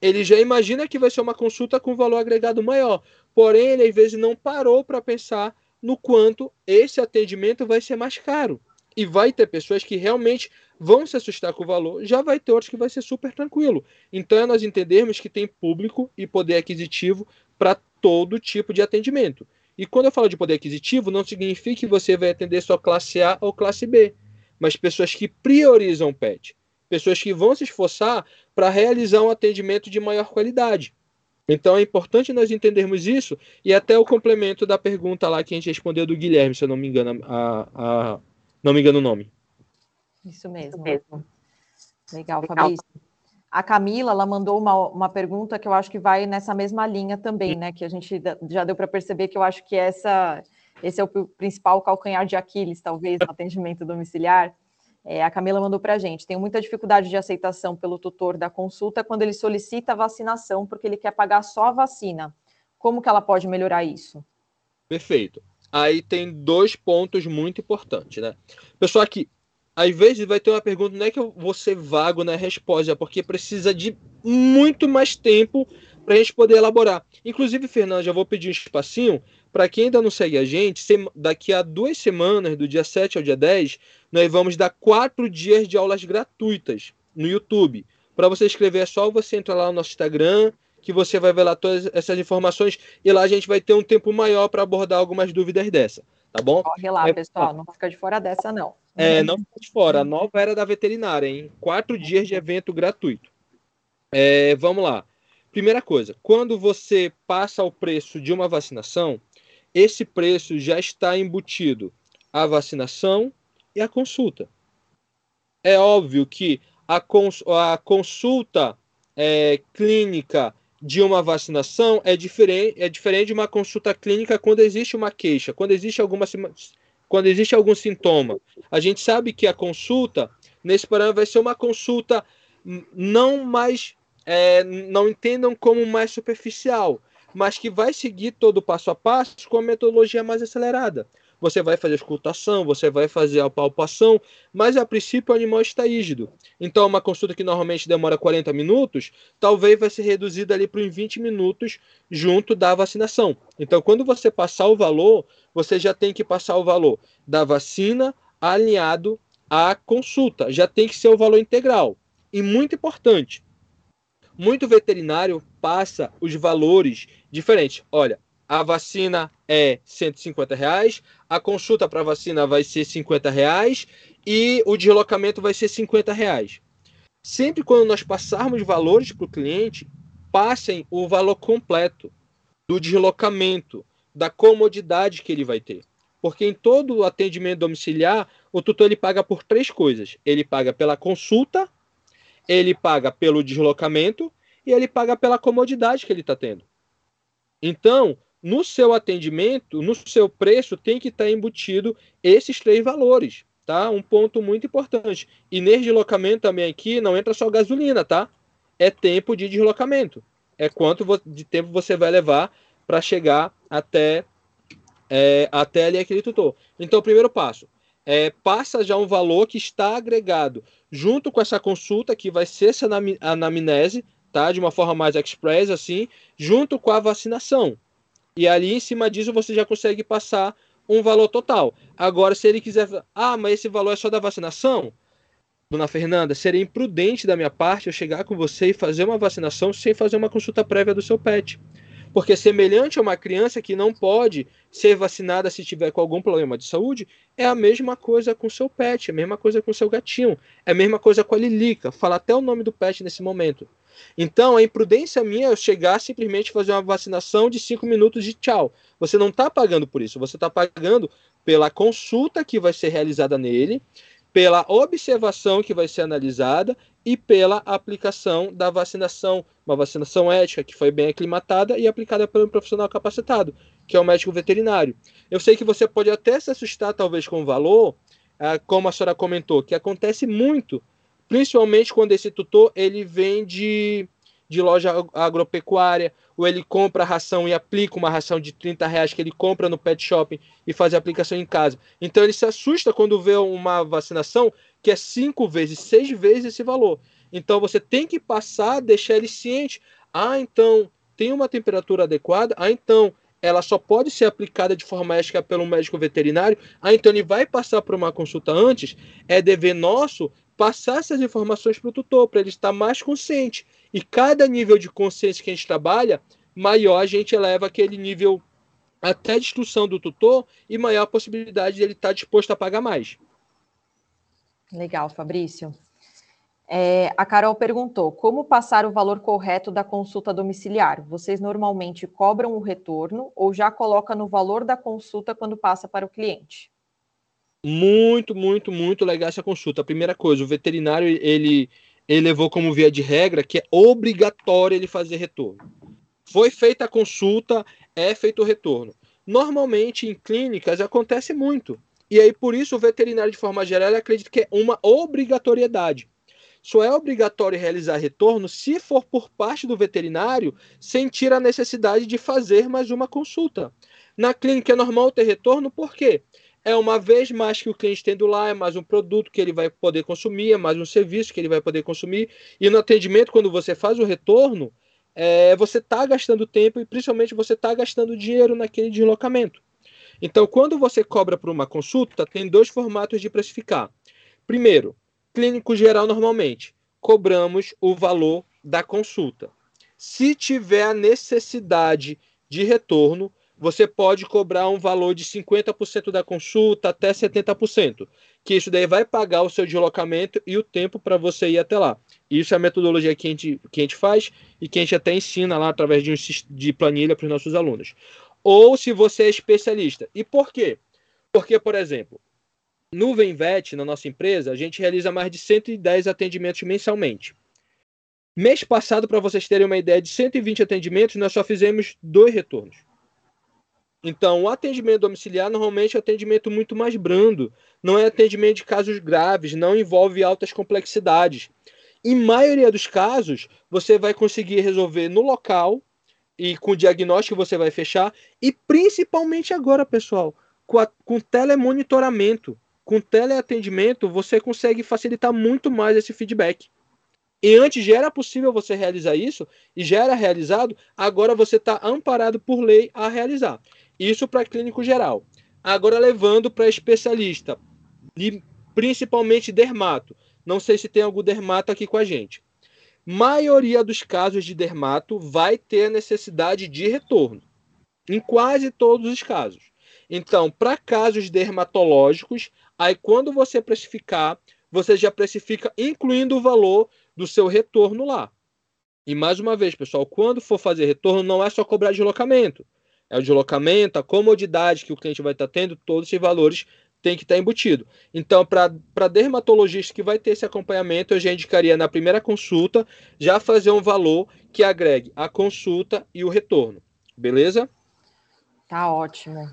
ele já imagina que vai ser uma consulta com valor agregado maior. Porém, ele às vezes não parou para pensar no quanto esse atendimento vai ser mais caro. E vai ter pessoas que realmente vão se assustar com o valor, já vai ter outros que vai ser super tranquilo. Então é nós entendermos que tem público e poder aquisitivo para todo tipo de atendimento. E quando eu falo de poder aquisitivo, não significa que você vai atender só classe A ou classe B, mas pessoas que priorizam o PET, pessoas que vão se esforçar para realizar um atendimento de maior qualidade. Então é importante nós entendermos isso e até o complemento da pergunta lá que a gente respondeu do Guilherme, se eu não me engano, a, a não me engano o nome. Isso mesmo. Isso mesmo. Legal, Fabrício. A Camila, ela mandou uma, uma pergunta que eu acho que vai nessa mesma linha também, né? Que a gente já deu para perceber que eu acho que essa, esse é o principal calcanhar de Aquiles, talvez, no atendimento domiciliar. É, a Camila mandou para a gente. Tenho muita dificuldade de aceitação pelo tutor da consulta quando ele solicita a vacinação porque ele quer pagar só a vacina. Como que ela pode melhorar isso? Perfeito. Aí tem dois pontos muito importantes, né? Pessoal, aqui, às vezes vai ter uma pergunta, não é que eu vou ser vago na resposta, é porque precisa de muito mais tempo para a gente poder elaborar. Inclusive, Fernando, já vou pedir um espacinho para quem ainda não segue a gente, daqui a duas semanas, do dia 7 ao dia 10, nós vamos dar quatro dias de aulas gratuitas no YouTube. Para você escrever, é só você entrar lá no nosso Instagram, que você vai ver lá todas essas informações, e lá a gente vai ter um tempo maior para abordar algumas dúvidas dessa, tá bom? Corre lá, é, pessoal, não fica de fora dessa, não. É, não fica de fora. A nova era da veterinária, hein? Quatro dias de evento gratuito. É, vamos lá. Primeira coisa, quando você passa o preço de uma vacinação, esse preço já está embutido a vacinação e a consulta. É óbvio que a, cons a consulta é, clínica de uma vacinação é diferente, é diferente de uma consulta clínica quando existe uma queixa, quando existe alguma quando existe algum sintoma. A gente sabe que a consulta nesse parâmetro vai ser uma consulta não mais é, não entendam como mais superficial, mas que vai seguir todo o passo a passo com a metodologia mais acelerada. Você vai fazer a escutação, você vai fazer a palpação, mas a princípio o animal está rígido. Então, uma consulta que normalmente demora 40 minutos, talvez vai ser reduzida ali para 20 minutos junto da vacinação. Então, quando você passar o valor, você já tem que passar o valor da vacina alinhado à consulta. Já tem que ser o valor integral. E muito importante, muito veterinário passa os valores diferentes. Olha, a vacina é 150 reais, a consulta para vacina vai ser 50 reais e o deslocamento vai ser 50 reais. Sempre quando nós passarmos valores para o cliente, passem o valor completo do deslocamento, da comodidade que ele vai ter. Porque em todo o atendimento domiciliar, o tutor ele paga por três coisas. Ele paga pela consulta, ele paga pelo deslocamento e ele paga pela comodidade que ele está tendo. Então, no seu atendimento, no seu preço, tem que estar tá embutido esses três valores, tá? Um ponto muito importante. E nesse deslocamento também aqui não entra só gasolina, tá? É tempo de deslocamento. É quanto de tempo você vai levar para chegar até, é, até ali aquele tutor. Então, primeiro passo é passa já um valor que está agregado junto com essa consulta, que vai ser essa anamnese, tá? De uma forma mais express, assim, junto com a vacinação. E ali em cima disso você já consegue passar um valor total. Agora, se ele quiser, ah, mas esse valor é só da vacinação, Dona Fernanda, seria imprudente da minha parte eu chegar com você e fazer uma vacinação sem fazer uma consulta prévia do seu pet. Porque semelhante a uma criança que não pode ser vacinada se tiver com algum problema de saúde, é a mesma coisa com seu pet, é a mesma coisa com seu gatinho, é a mesma coisa com a Lilica. Fala até o nome do pet nesse momento. Então, a imprudência minha é eu chegar simplesmente fazer uma vacinação de cinco minutos de tchau. Você não está pagando por isso, você está pagando pela consulta que vai ser realizada nele, pela observação que vai ser analisada e pela aplicação da vacinação, uma vacinação ética que foi bem aclimatada e aplicada pelo profissional capacitado, que é o médico veterinário. Eu sei que você pode até se assustar talvez com o valor, ah, como a senhora comentou, que acontece muito, principalmente quando esse tutor ele vem de, de loja agropecuária, ou ele compra ração e aplica uma ração de 30 reais que ele compra no pet shopping e faz a aplicação em casa. Então ele se assusta quando vê uma vacinação que é cinco vezes, seis vezes esse valor. Então você tem que passar, deixar ele ciente. Ah, então tem uma temperatura adequada. Ah, então ela só pode ser aplicada de forma ética pelo médico veterinário. Ah, então ele vai passar por uma consulta antes. É dever nosso passar essas informações para o tutor, para ele estar mais consciente. E cada nível de consciência que a gente trabalha, maior a gente eleva aquele nível até de instrução do tutor e maior a possibilidade de ele estar disposto a pagar mais. Legal, Fabrício. É, a Carol perguntou: como passar o valor correto da consulta domiciliar? Vocês normalmente cobram o retorno ou já coloca no valor da consulta quando passa para o cliente? Muito, muito, muito legal essa consulta. A primeira coisa, o veterinário ele, ele levou como via de regra que é obrigatório ele fazer retorno. Foi feita a consulta, é feito o retorno. Normalmente em clínicas acontece muito. E aí, por isso, o veterinário, de forma geral, acredita que é uma obrigatoriedade. Só é obrigatório realizar retorno se for por parte do veterinário sentir a necessidade de fazer mais uma consulta. Na clínica é normal ter retorno, por quê? É uma vez mais que o cliente tendo lá, é mais um produto que ele vai poder consumir, é mais um serviço que ele vai poder consumir. E no atendimento, quando você faz o retorno, é, você está gastando tempo e principalmente você está gastando dinheiro naquele deslocamento. Então, quando você cobra por uma consulta, tem dois formatos de precificar. Primeiro, clínico geral normalmente, cobramos o valor da consulta. Se tiver a necessidade de retorno, você pode cobrar um valor de 50% da consulta até 70%, que isso daí vai pagar o seu deslocamento e o tempo para você ir até lá. Isso é a metodologia que a gente, que a gente faz e que a gente até ensina lá através de, um, de planilha para os nossos alunos ou se você é especialista. E por quê? Porque, por exemplo, no Venvet, na nossa empresa, a gente realiza mais de 110 atendimentos mensalmente. Mês passado, para vocês terem uma ideia, de 120 atendimentos, nós só fizemos dois retornos. Então, o atendimento domiciliar normalmente é um atendimento muito mais brando, não é atendimento de casos graves, não envolve altas complexidades. Em maioria dos casos, você vai conseguir resolver no local, e com o diagnóstico você vai fechar. E principalmente agora, pessoal, com, a, com telemonitoramento, com teleatendimento, você consegue facilitar muito mais esse feedback. E antes já era possível você realizar isso, e já era realizado, agora você está amparado por lei a realizar. Isso para clínico geral. Agora levando para especialista, e principalmente dermato. Não sei se tem algum dermato aqui com a gente maioria dos casos de dermato vai ter necessidade de retorno. Em quase todos os casos. Então, para casos dermatológicos, aí quando você precificar, você já precifica incluindo o valor do seu retorno lá. E mais uma vez, pessoal, quando for fazer retorno, não é só cobrar deslocamento. É o deslocamento, a comodidade que o cliente vai estar tendo, todos esses valores tem que estar embutido. Então, para dermatologista que vai ter esse acompanhamento, eu já indicaria na primeira consulta já fazer um valor que agregue a consulta e o retorno. Beleza? Tá ótimo.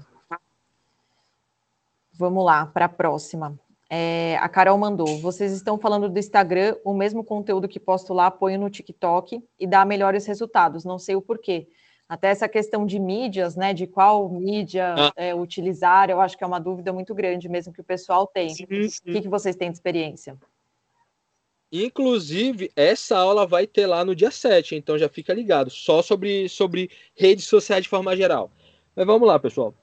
Vamos lá para a próxima. É, a Carol mandou. Vocês estão falando do Instagram, o mesmo conteúdo que posto lá, ponho no TikTok e dá melhores resultados. Não sei o porquê. Até essa questão de mídias, né? De qual mídia ah. é, utilizar, eu acho que é uma dúvida muito grande mesmo que o pessoal tem. Sim, sim. O que, que vocês têm de experiência? Inclusive, essa aula vai ter lá no dia 7, então já fica ligado, só sobre, sobre redes sociais de forma geral. Mas vamos lá, pessoal.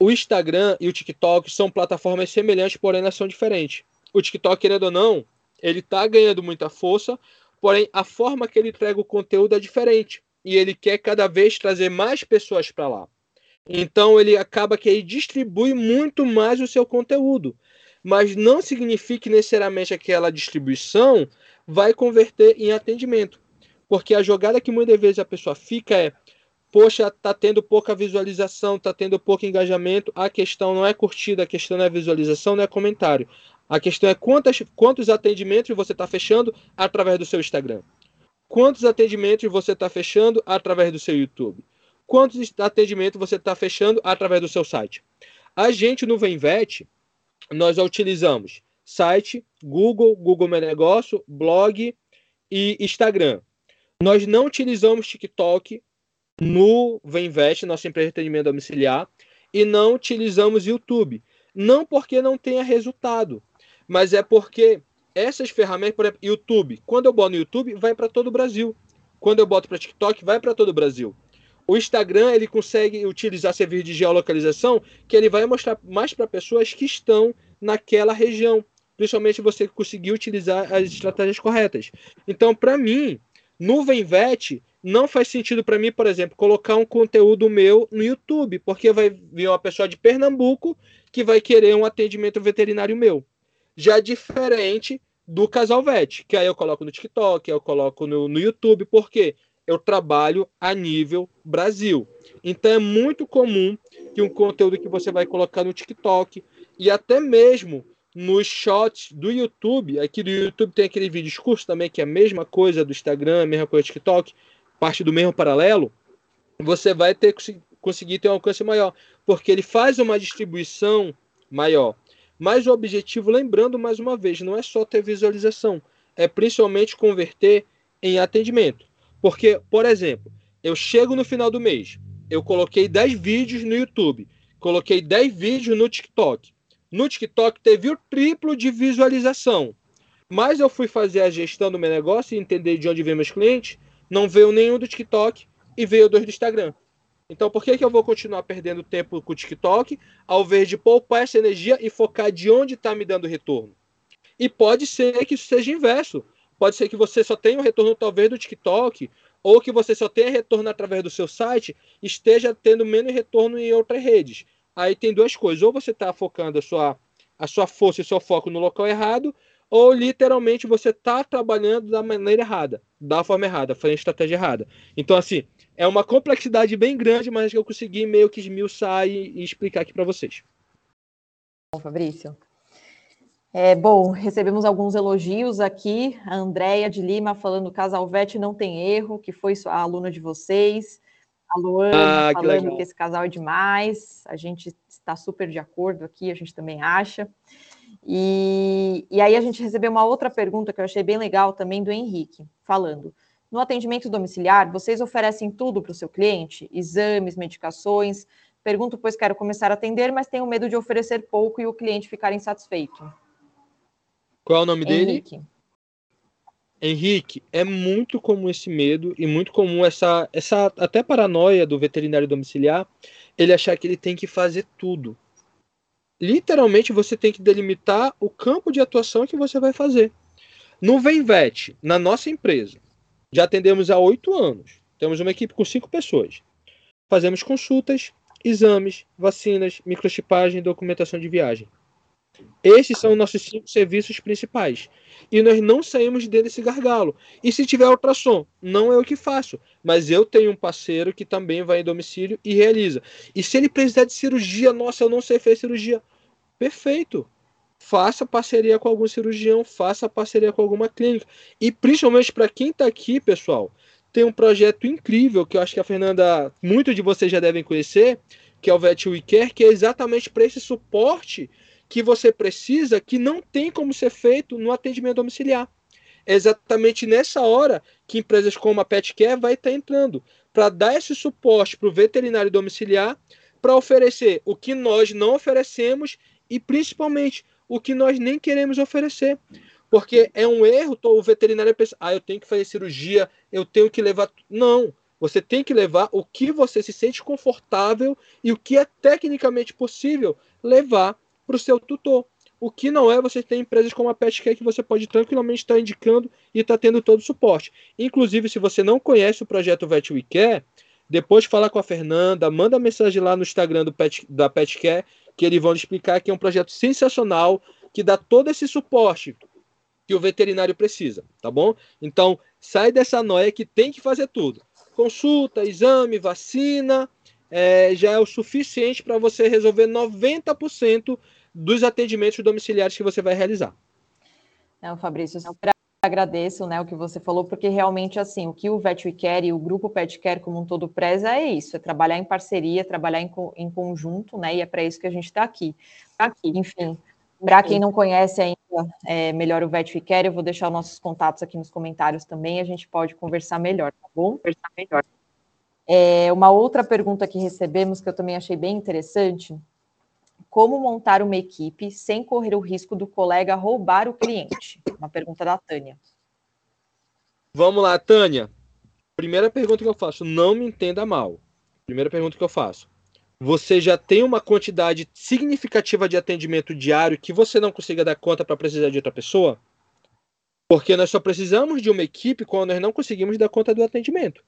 O Instagram e o TikTok são plataformas semelhantes, porém elas são diferentes. o TikTok, querendo ou não, ele está ganhando muita força, porém a forma que ele entrega o conteúdo é diferente e ele quer cada vez trazer mais pessoas para lá. Então ele acaba que ele distribui muito mais o seu conteúdo, mas não significa que necessariamente aquela distribuição vai converter em atendimento, porque a jogada que muitas vezes a pessoa fica é poxa, tá tendo pouca visualização, tá tendo pouco engajamento. A questão não é curtida, a questão não é visualização, não é comentário. A questão é quantas, quantos atendimentos você está fechando através do seu Instagram. Quantos atendimentos você está fechando através do seu YouTube? Quantos atendimentos você está fechando através do seu site? A gente no Venvet, nós utilizamos site, Google, Google Meu Negócio, blog e Instagram. Nós não utilizamos TikTok no Venvet, nossa empresa de atendimento domiciliar, e não utilizamos YouTube. Não porque não tenha resultado, mas é porque essas ferramentas, por exemplo, YouTube, quando eu boto no YouTube, vai para todo o Brasil. Quando eu boto para TikTok, vai para todo o Brasil. O Instagram, ele consegue utilizar serviço de geolocalização, que ele vai mostrar mais para pessoas que estão naquela região. Principalmente você conseguir utilizar as estratégias corretas. Então, para mim, no Venvet, não faz sentido para mim, por exemplo, colocar um conteúdo meu no YouTube, porque vai vir uma pessoa de Pernambuco que vai querer um atendimento veterinário meu. Já diferente do Casal Vet, que aí eu coloco no TikTok, eu coloco no, no YouTube, porque eu trabalho a nível Brasil. Então é muito comum que um conteúdo que você vai colocar no TikTok e até mesmo nos shots do YouTube, aqui do YouTube tem aquele vídeo discurso também, que é a mesma coisa do Instagram, a mesma coisa do TikTok, parte do mesmo paralelo, você vai ter conseguir ter um alcance maior, porque ele faz uma distribuição maior. Mas o objetivo, lembrando mais uma vez, não é só ter visualização, é principalmente converter em atendimento. Porque, por exemplo, eu chego no final do mês, eu coloquei 10 vídeos no YouTube, coloquei 10 vídeos no TikTok. No TikTok teve o triplo de visualização. Mas eu fui fazer a gestão do meu negócio e entender de onde vem meus clientes, não veio nenhum do TikTok e veio dois do Instagram. Então, por que, que eu vou continuar perdendo tempo com o TikTok, ao invés de poupar essa energia e focar de onde está me dando retorno? E pode ser que isso seja inverso. Pode ser que você só tenha um retorno, talvez, do TikTok, ou que você só tenha retorno através do seu site, esteja tendo menos retorno em outras redes. Aí tem duas coisas. Ou você está focando a sua, a sua força e seu foco no local errado, ou literalmente você está trabalhando da maneira errada, da forma errada, fazendo estratégia errada. Então, assim, é uma complexidade bem grande, mas que eu consegui meio que esmiuçar e, e explicar aqui para vocês. Bom, Fabrício. É, bom, recebemos alguns elogios aqui. A Andréia de Lima falando que Casal Vete não tem erro, que foi a aluna de vocês. A Luana ah, falando que, que esse casal é demais. A gente está super de acordo aqui, a gente também acha. E, e aí a gente recebeu uma outra pergunta que eu achei bem legal também do Henrique, falando: no atendimento domiciliar, vocês oferecem tudo para o seu cliente? Exames, medicações? Pergunto, pois quero começar a atender, mas tenho medo de oferecer pouco e o cliente ficar insatisfeito. Qual é o nome Henrique. dele? Henrique, é muito comum esse medo e muito comum essa, essa até paranoia do veterinário domiciliar, ele achar que ele tem que fazer tudo literalmente você tem que delimitar o campo de atuação que você vai fazer. No Venvet, na nossa empresa, já atendemos há oito anos. Temos uma equipe com cinco pessoas. Fazemos consultas, exames, vacinas, microchipagem e documentação de viagem. Esses são nossos cinco serviços principais. E nós não saímos desse gargalo. E se tiver ultrassom, não é o que faço. Mas eu tenho um parceiro que também vai em domicílio e realiza. E se ele precisar de cirurgia, nossa, eu não sei fazer cirurgia. Perfeito. Faça parceria com algum cirurgião, faça parceria com alguma clínica. E principalmente para quem está aqui, pessoal, tem um projeto incrível que eu acho que a Fernanda, muitos de vocês já devem conhecer, que é o Vet We Care, que é exatamente para esse suporte que você precisa, que não tem como ser feito no atendimento domiciliar. É exatamente nessa hora que empresas como a PetCare vai estar entrando para dar esse suporte para o veterinário domiciliar, para oferecer o que nós não oferecemos e principalmente o que nós nem queremos oferecer. Porque é um erro o veterinário pensar, ah, eu tenho que fazer cirurgia, eu tenho que levar. Não. Você tem que levar o que você se sente confortável e o que é tecnicamente possível levar para o seu tutor. O que não é, você tem empresas como a Petcare que você pode tranquilamente estar indicando e está tendo todo o suporte. Inclusive, se você não conhece o projeto Vet We Care, depois fala com a Fernanda, manda mensagem lá no Instagram do Pet, da Petcare, que eles vão explicar que é um projeto sensacional, que dá todo esse suporte que o veterinário precisa, tá bom? Então, sai dessa noia que tem que fazer tudo. Consulta, exame, vacina, é, já é o suficiente para você resolver 90% dos atendimentos domiciliares que você vai realizar. Não, Fabrício, agradeço né, o que você falou, porque realmente assim, o que o Vet Care e o grupo Pet Care como um todo preza é isso, é trabalhar em parceria, trabalhar em, em conjunto, né? E é para isso que a gente está aqui. aqui. Enfim, para quem não conhece ainda é, melhor o Vet Care, eu vou deixar os nossos contatos aqui nos comentários também, a gente pode conversar melhor, tá bom? Conversar melhor. É, uma outra pergunta que recebemos, que eu também achei bem interessante, como montar uma equipe sem correr o risco do colega roubar o cliente? Uma pergunta da Tânia. Vamos lá, Tânia. Primeira pergunta que eu faço, não me entenda mal. Primeira pergunta que eu faço. Você já tem uma quantidade significativa de atendimento diário que você não consiga dar conta para precisar de outra pessoa? Porque nós só precisamos de uma equipe quando nós não conseguimos dar conta do atendimento.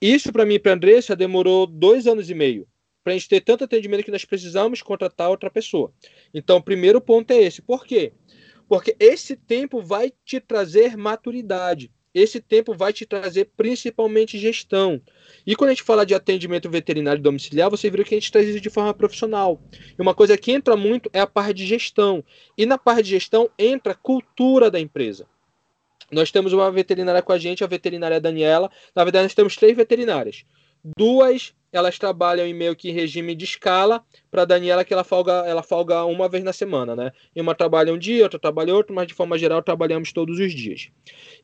Isso, para mim e para a Andressa, demorou dois anos e meio para a gente ter tanto atendimento que nós precisamos contratar outra pessoa. Então, o primeiro ponto é esse. Por quê? Porque esse tempo vai te trazer maturidade. Esse tempo vai te trazer principalmente gestão. E quando a gente fala de atendimento veterinário domiciliar, você viu que a gente traz isso de forma profissional. E uma coisa que entra muito é a parte de gestão. E na parte de gestão entra a cultura da empresa. Nós temos uma veterinária com a gente, a veterinária Daniela. Na verdade, nós temos três veterinárias. Duas elas trabalham em meio que regime de escala. Para Daniela que ela folga, ela folga uma vez na semana, né? E uma trabalha um dia, outra trabalha outro, mas de forma geral trabalhamos todos os dias.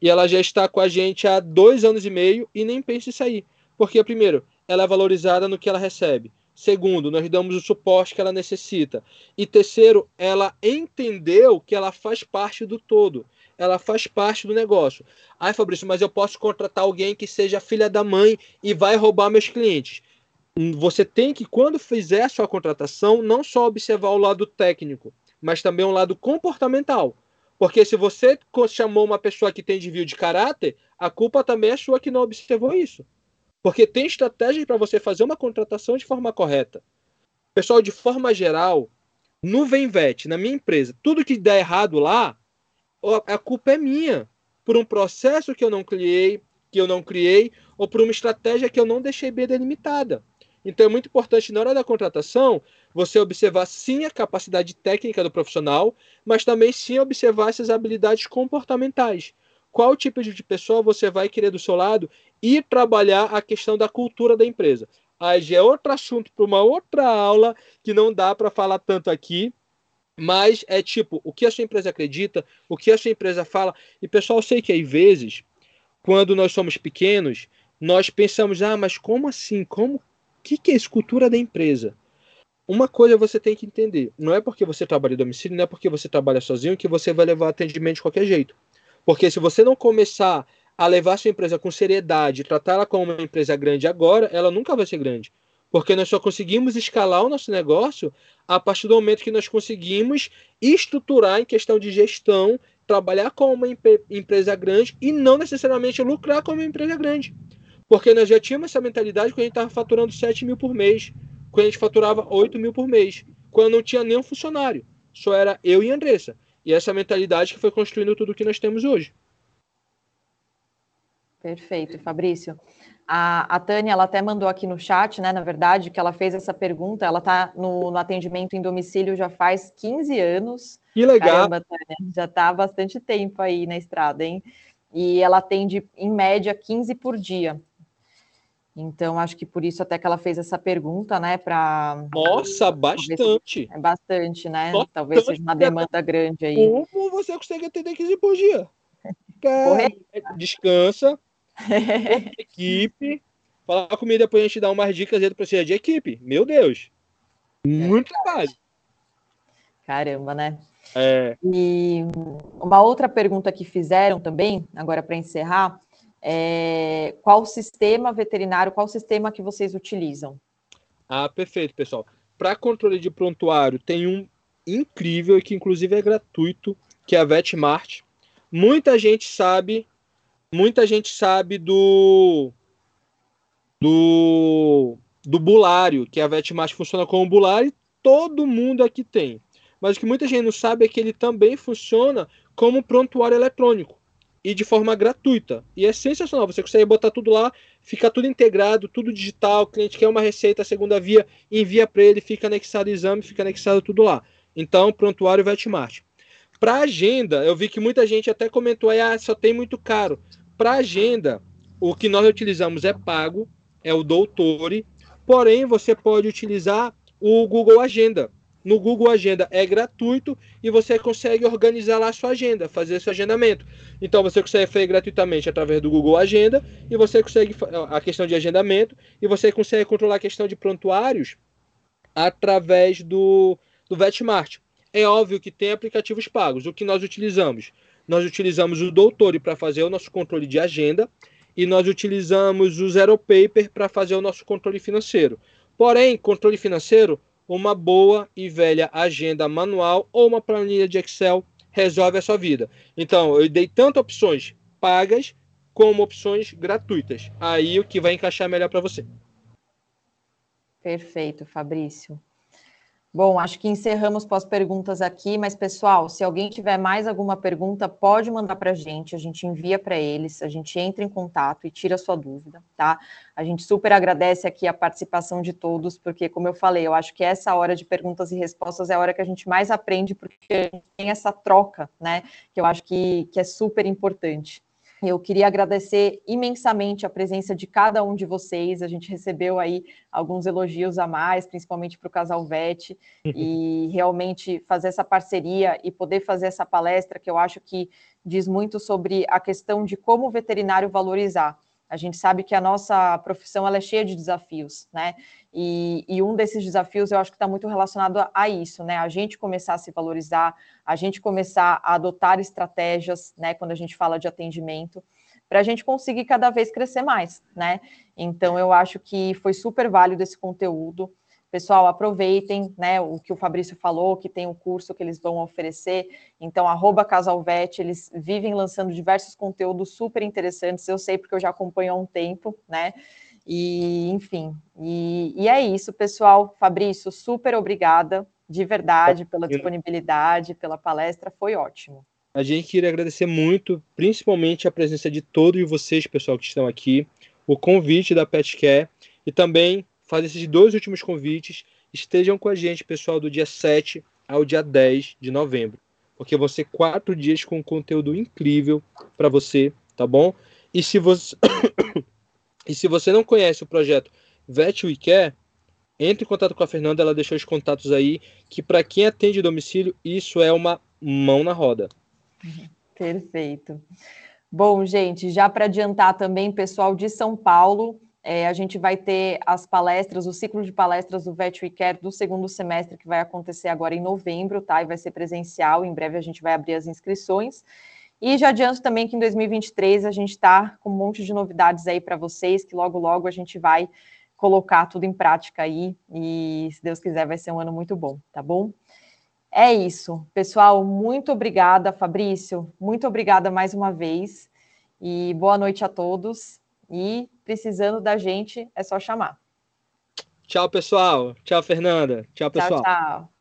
E ela já está com a gente há dois anos e meio e nem pensa em sair. Porque, primeiro, ela é valorizada no que ela recebe. Segundo, nós damos o suporte que ela necessita. E terceiro, ela entendeu que ela faz parte do todo ela faz parte do negócio. Ai, Fabrício, mas eu posso contratar alguém que seja filha da mãe e vai roubar meus clientes. Você tem que, quando fizer a sua contratação, não só observar o lado técnico, mas também o lado comportamental. Porque se você chamou uma pessoa que tem desvio de caráter, a culpa também é sua que não observou isso. Porque tem estratégia para você fazer uma contratação de forma correta. Pessoal, de forma geral, no Venvet, na minha empresa, tudo que der errado lá, a culpa é minha por um processo que eu não criei, que eu não criei, ou por uma estratégia que eu não deixei bem delimitada. Então é muito importante na hora da contratação você observar sim a capacidade técnica do profissional, mas também sim observar essas habilidades comportamentais. Qual tipo de pessoa você vai querer do seu lado e trabalhar a questão da cultura da empresa. Aí já é outro assunto para uma outra aula que não dá para falar tanto aqui, mas é tipo, o que a sua empresa acredita, o que a sua empresa fala. E pessoal, eu sei que às vezes, quando nós somos pequenos, nós pensamos, ah, mas como assim? Como? Que, que é escultura da empresa? Uma coisa você tem que entender: não é porque você trabalha em domicílio, não é porque você trabalha sozinho que você vai levar atendimento de qualquer jeito. Porque se você não começar a levar sua empresa com seriedade, tratar ela como uma empresa grande agora, ela nunca vai ser grande. Porque nós só conseguimos escalar o nosso negócio a partir do momento que nós conseguimos estruturar em questão de gestão, trabalhar como uma empresa grande e não necessariamente lucrar como uma empresa grande. Porque nós já tínhamos essa mentalidade quando a gente estava faturando 7 mil por mês, quando a gente faturava 8 mil por mês, quando não tinha nenhum funcionário. Só era eu e Andressa. E essa mentalidade que foi construindo tudo que nós temos hoje. Perfeito, Fabrício. A, a Tânia, ela até mandou aqui no chat, né, na verdade, que ela fez essa pergunta, ela está no, no, atendimento em domicílio já faz 15 anos. Que legal! Caramba, Tânia, já está há bastante tempo aí na estrada, hein? E ela atende, em média, 15 por dia. Então, acho que por isso até que ela fez essa pergunta, né, para... Nossa, bastante! É bastante, né? Bastante. Talvez seja uma demanda grande aí. Como você consegue atender 15 por dia? Cara, descansa, equipe. Fala comigo depois a gente dá umas dicas aí do processo de equipe. Meu Deus. Muito trabalho. Caramba, né? É. E uma outra pergunta que fizeram também, agora para encerrar, é qual sistema veterinário, qual sistema que vocês utilizam? Ah, perfeito, pessoal. Para controle de prontuário, tem um incrível e que inclusive é gratuito, que é a Vetmart. Muita gente sabe, muita gente sabe do do do bulário, que a Vetmart funciona como bulário, todo mundo aqui tem. Mas o que muita gente não sabe é que ele também funciona como prontuário eletrônico e de forma gratuita. E é sensacional, você consegue botar tudo lá, fica tudo integrado, tudo digital, o cliente quer uma receita, segunda via, envia para ele, fica anexado o exame, fica anexado tudo lá. Então, prontuário Vetmart. Para agenda, eu vi que muita gente até comentou aí, ah, só tem muito caro. Para agenda, o que nós utilizamos é pago, é o Doutore, porém você pode utilizar o Google Agenda. No Google Agenda é gratuito e você consegue organizar lá a sua agenda, fazer seu agendamento. Então você consegue fazer gratuitamente através do Google Agenda e você consegue a questão de agendamento e você consegue controlar a questão de prontuários através do, do Vetmart. É óbvio que tem aplicativos pagos. O que nós utilizamos? Nós utilizamos o Doutor para fazer o nosso controle de agenda e nós utilizamos o Zero Paper para fazer o nosso controle financeiro. Porém, controle financeiro uma boa e velha agenda manual ou uma planilha de Excel resolve a sua vida. Então, eu dei tanto opções pagas como opções gratuitas. Aí o que vai encaixar melhor para você. Perfeito, Fabrício. Bom, acho que encerramos com as perguntas aqui, mas pessoal, se alguém tiver mais alguma pergunta, pode mandar para a gente, a gente envia para eles, a gente entra em contato e tira a sua dúvida, tá? A gente super agradece aqui a participação de todos, porque, como eu falei, eu acho que essa hora de perguntas e respostas é a hora que a gente mais aprende, porque a gente tem essa troca, né? Que eu acho que, que é super importante. Eu queria agradecer imensamente a presença de cada um de vocês. A gente recebeu aí alguns elogios a mais, principalmente para o casal Vete, e realmente fazer essa parceria e poder fazer essa palestra, que eu acho que diz muito sobre a questão de como o veterinário valorizar. A gente sabe que a nossa profissão ela é cheia de desafios, né? E, e um desses desafios eu acho que está muito relacionado a, a, isso, né? A gente começar a se valorizar, a gente começar a adotar estratégias, né? Quando a gente fala de atendimento, para a gente conseguir cada vez crescer mais, né? Então eu acho que foi super válido esse conteúdo. Pessoal, aproveitem né, o que o Fabrício falou, que tem o um curso que eles vão oferecer. Então, arroba Casalvete, eles vivem lançando diversos conteúdos super interessantes. Eu sei porque eu já acompanho há um tempo, né? E, enfim, e, e é isso, pessoal. Fabrício, super obrigada, de verdade, pela disponibilidade, pela palestra, foi ótimo. A gente queria agradecer muito, principalmente a presença de todos vocês, pessoal, que estão aqui, o convite da PetCare e também fazer esses dois últimos convites. Estejam com a gente, pessoal, do dia 7 ao dia 10 de novembro, porque vão ser quatro dias com conteúdo incrível para você, tá bom? E se você e se você não conhece o projeto Vet We Care, entre em contato com a Fernanda, ela deixou os contatos aí, que para quem atende domicílio, isso é uma mão na roda. Perfeito. Bom, gente, já para adiantar também, pessoal de São Paulo, é, a gente vai ter as palestras, o ciclo de palestras do Vet Care do segundo semestre, que vai acontecer agora em novembro, tá? E vai ser presencial. Em breve a gente vai abrir as inscrições. E já adianto também que em 2023 a gente está com um monte de novidades aí para vocês, que logo, logo a gente vai colocar tudo em prática aí. E se Deus quiser, vai ser um ano muito bom, tá bom? É isso. Pessoal, muito obrigada, Fabrício. Muito obrigada mais uma vez. E boa noite a todos. E precisando da gente, é só chamar. Tchau, pessoal. Tchau, Fernanda. Tchau, pessoal. Tchau, tchau.